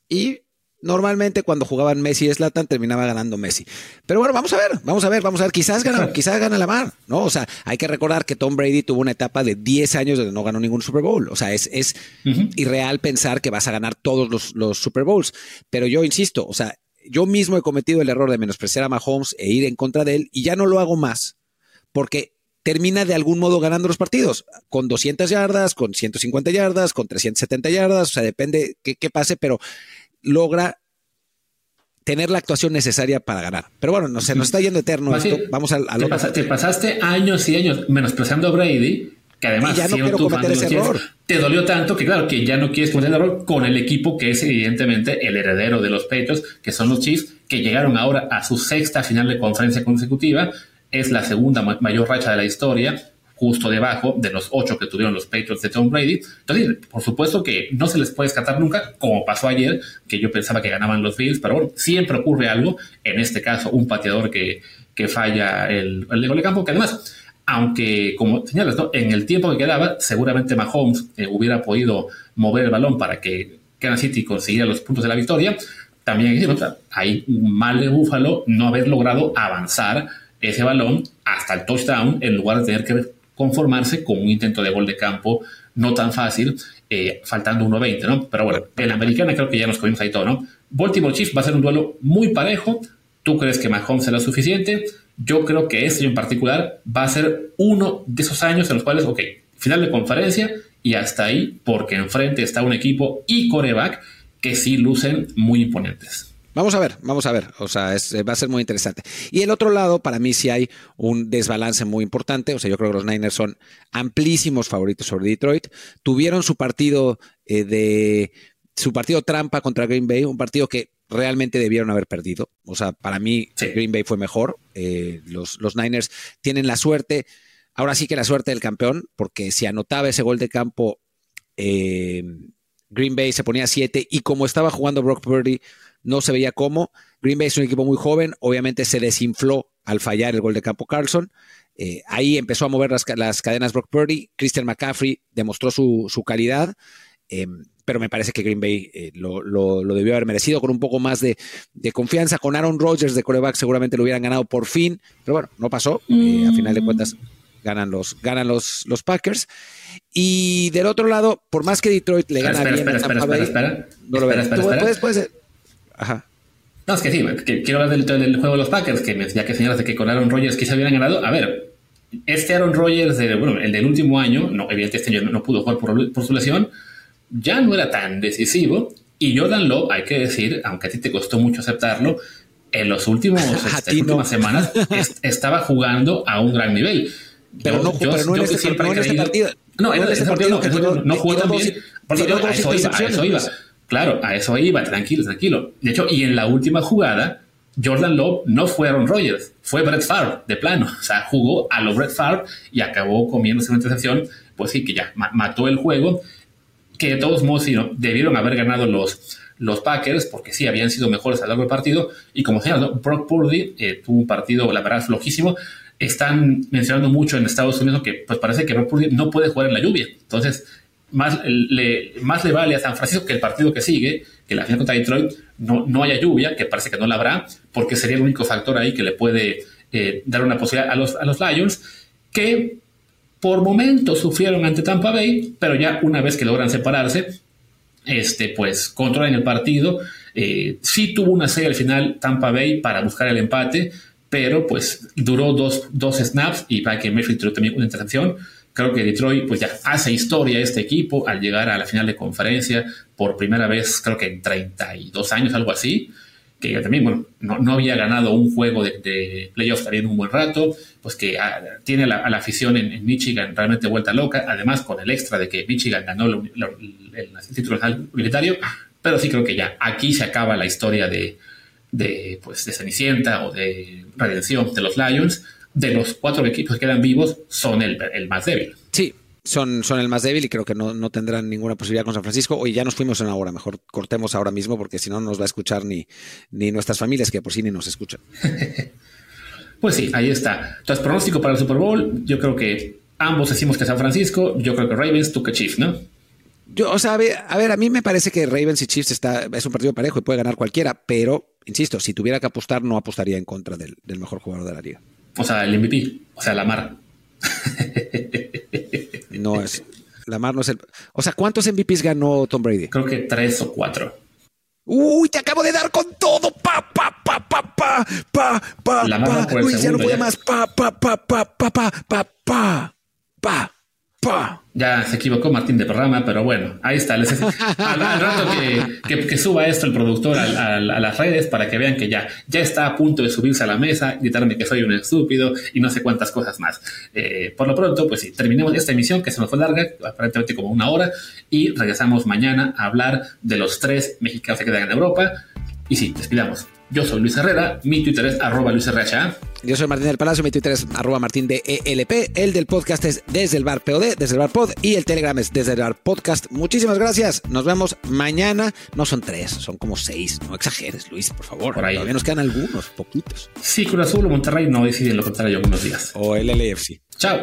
[SPEAKER 1] Y normalmente cuando jugaban Messi y Slatan terminaba ganando Messi. Pero bueno, vamos a ver, vamos a ver, vamos a ver. Quizás gana, quizás gana la mar, ¿no? O sea, hay que recordar que Tom Brady tuvo una etapa de 10 años donde no ganó ningún Super Bowl. O sea, es, es uh -huh. irreal pensar que vas a ganar todos los, los Super Bowls. Pero yo insisto, o sea, yo mismo he cometido el error de menospreciar a Mahomes e ir en contra de él y ya no lo hago más porque termina de algún modo ganando los partidos, con 200 yardas, con 150 yardas, con 370 yardas, o sea, depende qué, qué pase, pero logra tener la actuación necesaria para ganar. Pero bueno, no, se nos está yendo eterno
[SPEAKER 2] Más
[SPEAKER 1] esto. Vamos al, al
[SPEAKER 2] te,
[SPEAKER 1] otro.
[SPEAKER 2] pasa- te pasaste años y años menospreciando a Brady, que además
[SPEAKER 1] ya no quiero cometer
[SPEAKER 2] Jets,
[SPEAKER 1] error.
[SPEAKER 2] te dolió tanto que claro, que ya no quieres cometer el error con el equipo que es evidentemente el heredero de los Patriots, que son los Chiefs, que llegaron ahora a su sexta final de conferencia consecutiva. Es la segunda ma- mayor racha de la historia, justo debajo de los ocho que tuvieron los Patriots de Tom Brady. Entonces, por supuesto que no se les puede escatar nunca, como pasó ayer, que yo pensaba que ganaban los Bills, pero bueno, siempre ocurre algo. En este caso, un pateador que, que falla el, el gol de campo, que además, aunque como señalas, ¿no? en el tiempo que quedaba, seguramente Mahomes eh, hubiera podido mover el balón para que Kansas City consiguiera los puntos de la victoria. También hay un mal de Búfalo no haber logrado avanzar ese balón hasta el touchdown en lugar de tener que conformarse con un intento de gol de campo no tan fácil, eh, faltando 1.20, ¿no? Pero bueno, en la americana creo que ya nos comimos ahí todo, ¿no? Baltimore Chiefs va a ser un duelo muy parejo. ¿Tú crees que Mahomes será suficiente? Yo creo que este en particular va a ser uno de esos años en los cuales, ok, final de conferencia y hasta ahí, porque enfrente está un equipo y coreback que sí lucen muy imponentes.
[SPEAKER 1] Vamos a ver, vamos a ver. O sea, es- va a ser muy interesante. Y el otro lado, para mí sí hay un desbalance muy importante. O sea, yo creo que los Niners son amplísimos favoritos sobre Detroit. Tuvieron su partido eh, de su partido trampa contra Green Bay, un partido que realmente debieron haber perdido. O sea, para mí Green Bay fue mejor. Eh, los, los Niners tienen la suerte, ahora sí que la suerte del campeón, porque si anotaba ese gol de campo, eh, Green Bay se ponía 7 y como estaba jugando Brock Purdy, no se veía cómo. Green Bay es un equipo muy joven, obviamente se desinfló al fallar el gol de campo Carlson. Eh, ahí empezó a mover las, las cadenas Brock Purdy. Christian McCaffrey demostró su, su calidad, eh, pero me parece que Green Bay eh, lo, lo- lo debió haber merecido con un poco más de, de confianza. Con Aaron Rodgers de coreback seguramente lo hubieran ganado por fin, pero bueno, no pasó. Eh, a final de cuentas ganan los, ganan los, los Packers. Y del otro lado, por más que Detroit le gana
[SPEAKER 2] espera,
[SPEAKER 1] bien
[SPEAKER 2] espera,
[SPEAKER 1] a Tampa
[SPEAKER 2] espera,
[SPEAKER 1] Bay,
[SPEAKER 2] espera, espera.
[SPEAKER 1] no lo
[SPEAKER 2] Espera,
[SPEAKER 1] verás.
[SPEAKER 2] espera,
[SPEAKER 1] Tú
[SPEAKER 2] espera.
[SPEAKER 1] puedes- puedes- Ajá.
[SPEAKER 2] No, es que sí, que quiero hablar del, del, juego de los Packers, que ya que señalas de que con Aaron Rodgers quizá hubieran ganado. A ver, este Aaron Rodgers, de, bueno, el del último año, no, evidentemente este año no, pudo jugar por, por, su lesión, ya no era tan decisivo. Y Jordan Love, hay que decir, aunque a ti te costó mucho aceptarlo, en los últimos este, últimas semanas estaba jugando a un gran nivel.
[SPEAKER 1] Pero no, pero no, en, este, no en este partido.
[SPEAKER 2] No, en ese partido no, no jugó tan bien. a eso iba, a eso iba. Claro, a eso iba, tranquilo, tranquilo. De hecho, y en la última jugada, Jordan Love no fue Aaron Rodgers, fue Brett Favre, de plano. O sea, jugó a lo Brett Favre y acabó comiéndose una intercepción. Pues sí, que ya mató el juego. Que de todos modos sí, debieron haber ganado los, los Packers, porque sí, habían sido mejores a lo largo del partido. Y como señalado, Brock Purdy eh, tuvo un partido, la verdad, flojísimo. Están mencionando mucho en Estados Unidos que pues parece que no puede jugar en la lluvia. Entonces, más le, más le vale a San Francisco que el partido que sigue, que la final contra Detroit, no, no haya lluvia, que parece que no la habrá, porque sería el único factor ahí que le puede eh, dar una posibilidad a los, a los Lions, que por momentos sufrieron ante Tampa Bay, pero ya una vez que logran separarse, este, pues controlan el partido. Eh, sí tuvo una serie al final Tampa Bay para buscar el empate, pero pues duró dos, dos snaps y que Mayfield tuvo también una intercepción Creo que Detroit pues ya hace historia este equipo al llegar a la final de conferencia por primera vez, creo que en 32 años, algo así, que también, bueno, no, había ganado un juego de, de playoffs en un buen rato, pues que ah, tiene a la, afición en, Michigan realmente vuelta loca, además con el extra de que Michigan ganó el, título universitario, pero sí creo que ya aquí se acaba la historia de, de, pues, de Cenicienta o de redención de los Lions de los cuatro equipos que quedan vivos, son el, más débil.
[SPEAKER 1] Sí, son, son el más débil y creo que no, no, tendrán ninguna posibilidad con San Francisco. Oye, ya nos fuimos en una hora, mejor cortemos ahora mismo porque si no, no nos va a escuchar ni, ni nuestras familias que por sí ni nos escuchan.
[SPEAKER 2] pues sí, ahí está. Entonces, pronóstico para el Super Bowl, yo creo que ambos decimos que San Francisco, yo creo que Ravens, tú que Chiefs, ¿no?
[SPEAKER 1] Yo, o sea, a ver, a, mí me parece que Ravens y Chiefs está, es un partido parejo y puede ganar cualquiera, pero, insisto, si tuviera que apostar, no apostaría en contra del, del mejor jugador de la liga.
[SPEAKER 2] O sea, el MVP. O sea, la mar.
[SPEAKER 1] no es. La mar no es el. O sea, ¿cuántos MVPs ganó Tom Brady?
[SPEAKER 2] Creo que tres o cuatro.
[SPEAKER 1] Uy, te acabo de dar con todo. Pa, pa, pa, pa, pa, pa, pa.
[SPEAKER 2] Pa. Luis,
[SPEAKER 1] ya no puede más. Pa, pa, pa, pa, pa, pa, pa, pa, pa.
[SPEAKER 2] Ya se equivocó Martín de programa, pero bueno, ahí está. al, rato que, suba esto el productor a, las redes para que vean que ya, ya está a punto de subirse a la mesa, gritarme que soy un estúpido y no sé cuántas cosas más. Eh, por lo pronto, pues sí, terminemos esta emisión que se nos fue larga, aparentemente como una hora, y regresamos mañana a hablar de los tres mexicanos que quedan en Europa. Y sí, despidamos. Yo soy Luis Herrera, mi Twitter es arroba Luis
[SPEAKER 1] Yo soy Martín del Palacio, mi Twitter es arroba Martín de ELP. El del podcast es desde el bar POD, desde el bar pod y el Telegram es desde el bar podcast. Muchísimas gracias. Nos vemos mañana. No son tres, son como seis. No exageres, Luis, por favor. Por ahí. Todavía nos quedan algunos, poquitos.
[SPEAKER 2] Sí, Cruz Azul o Monterrey no deciden lo contrario algunos días.
[SPEAKER 1] O el LAFC.
[SPEAKER 2] Chao.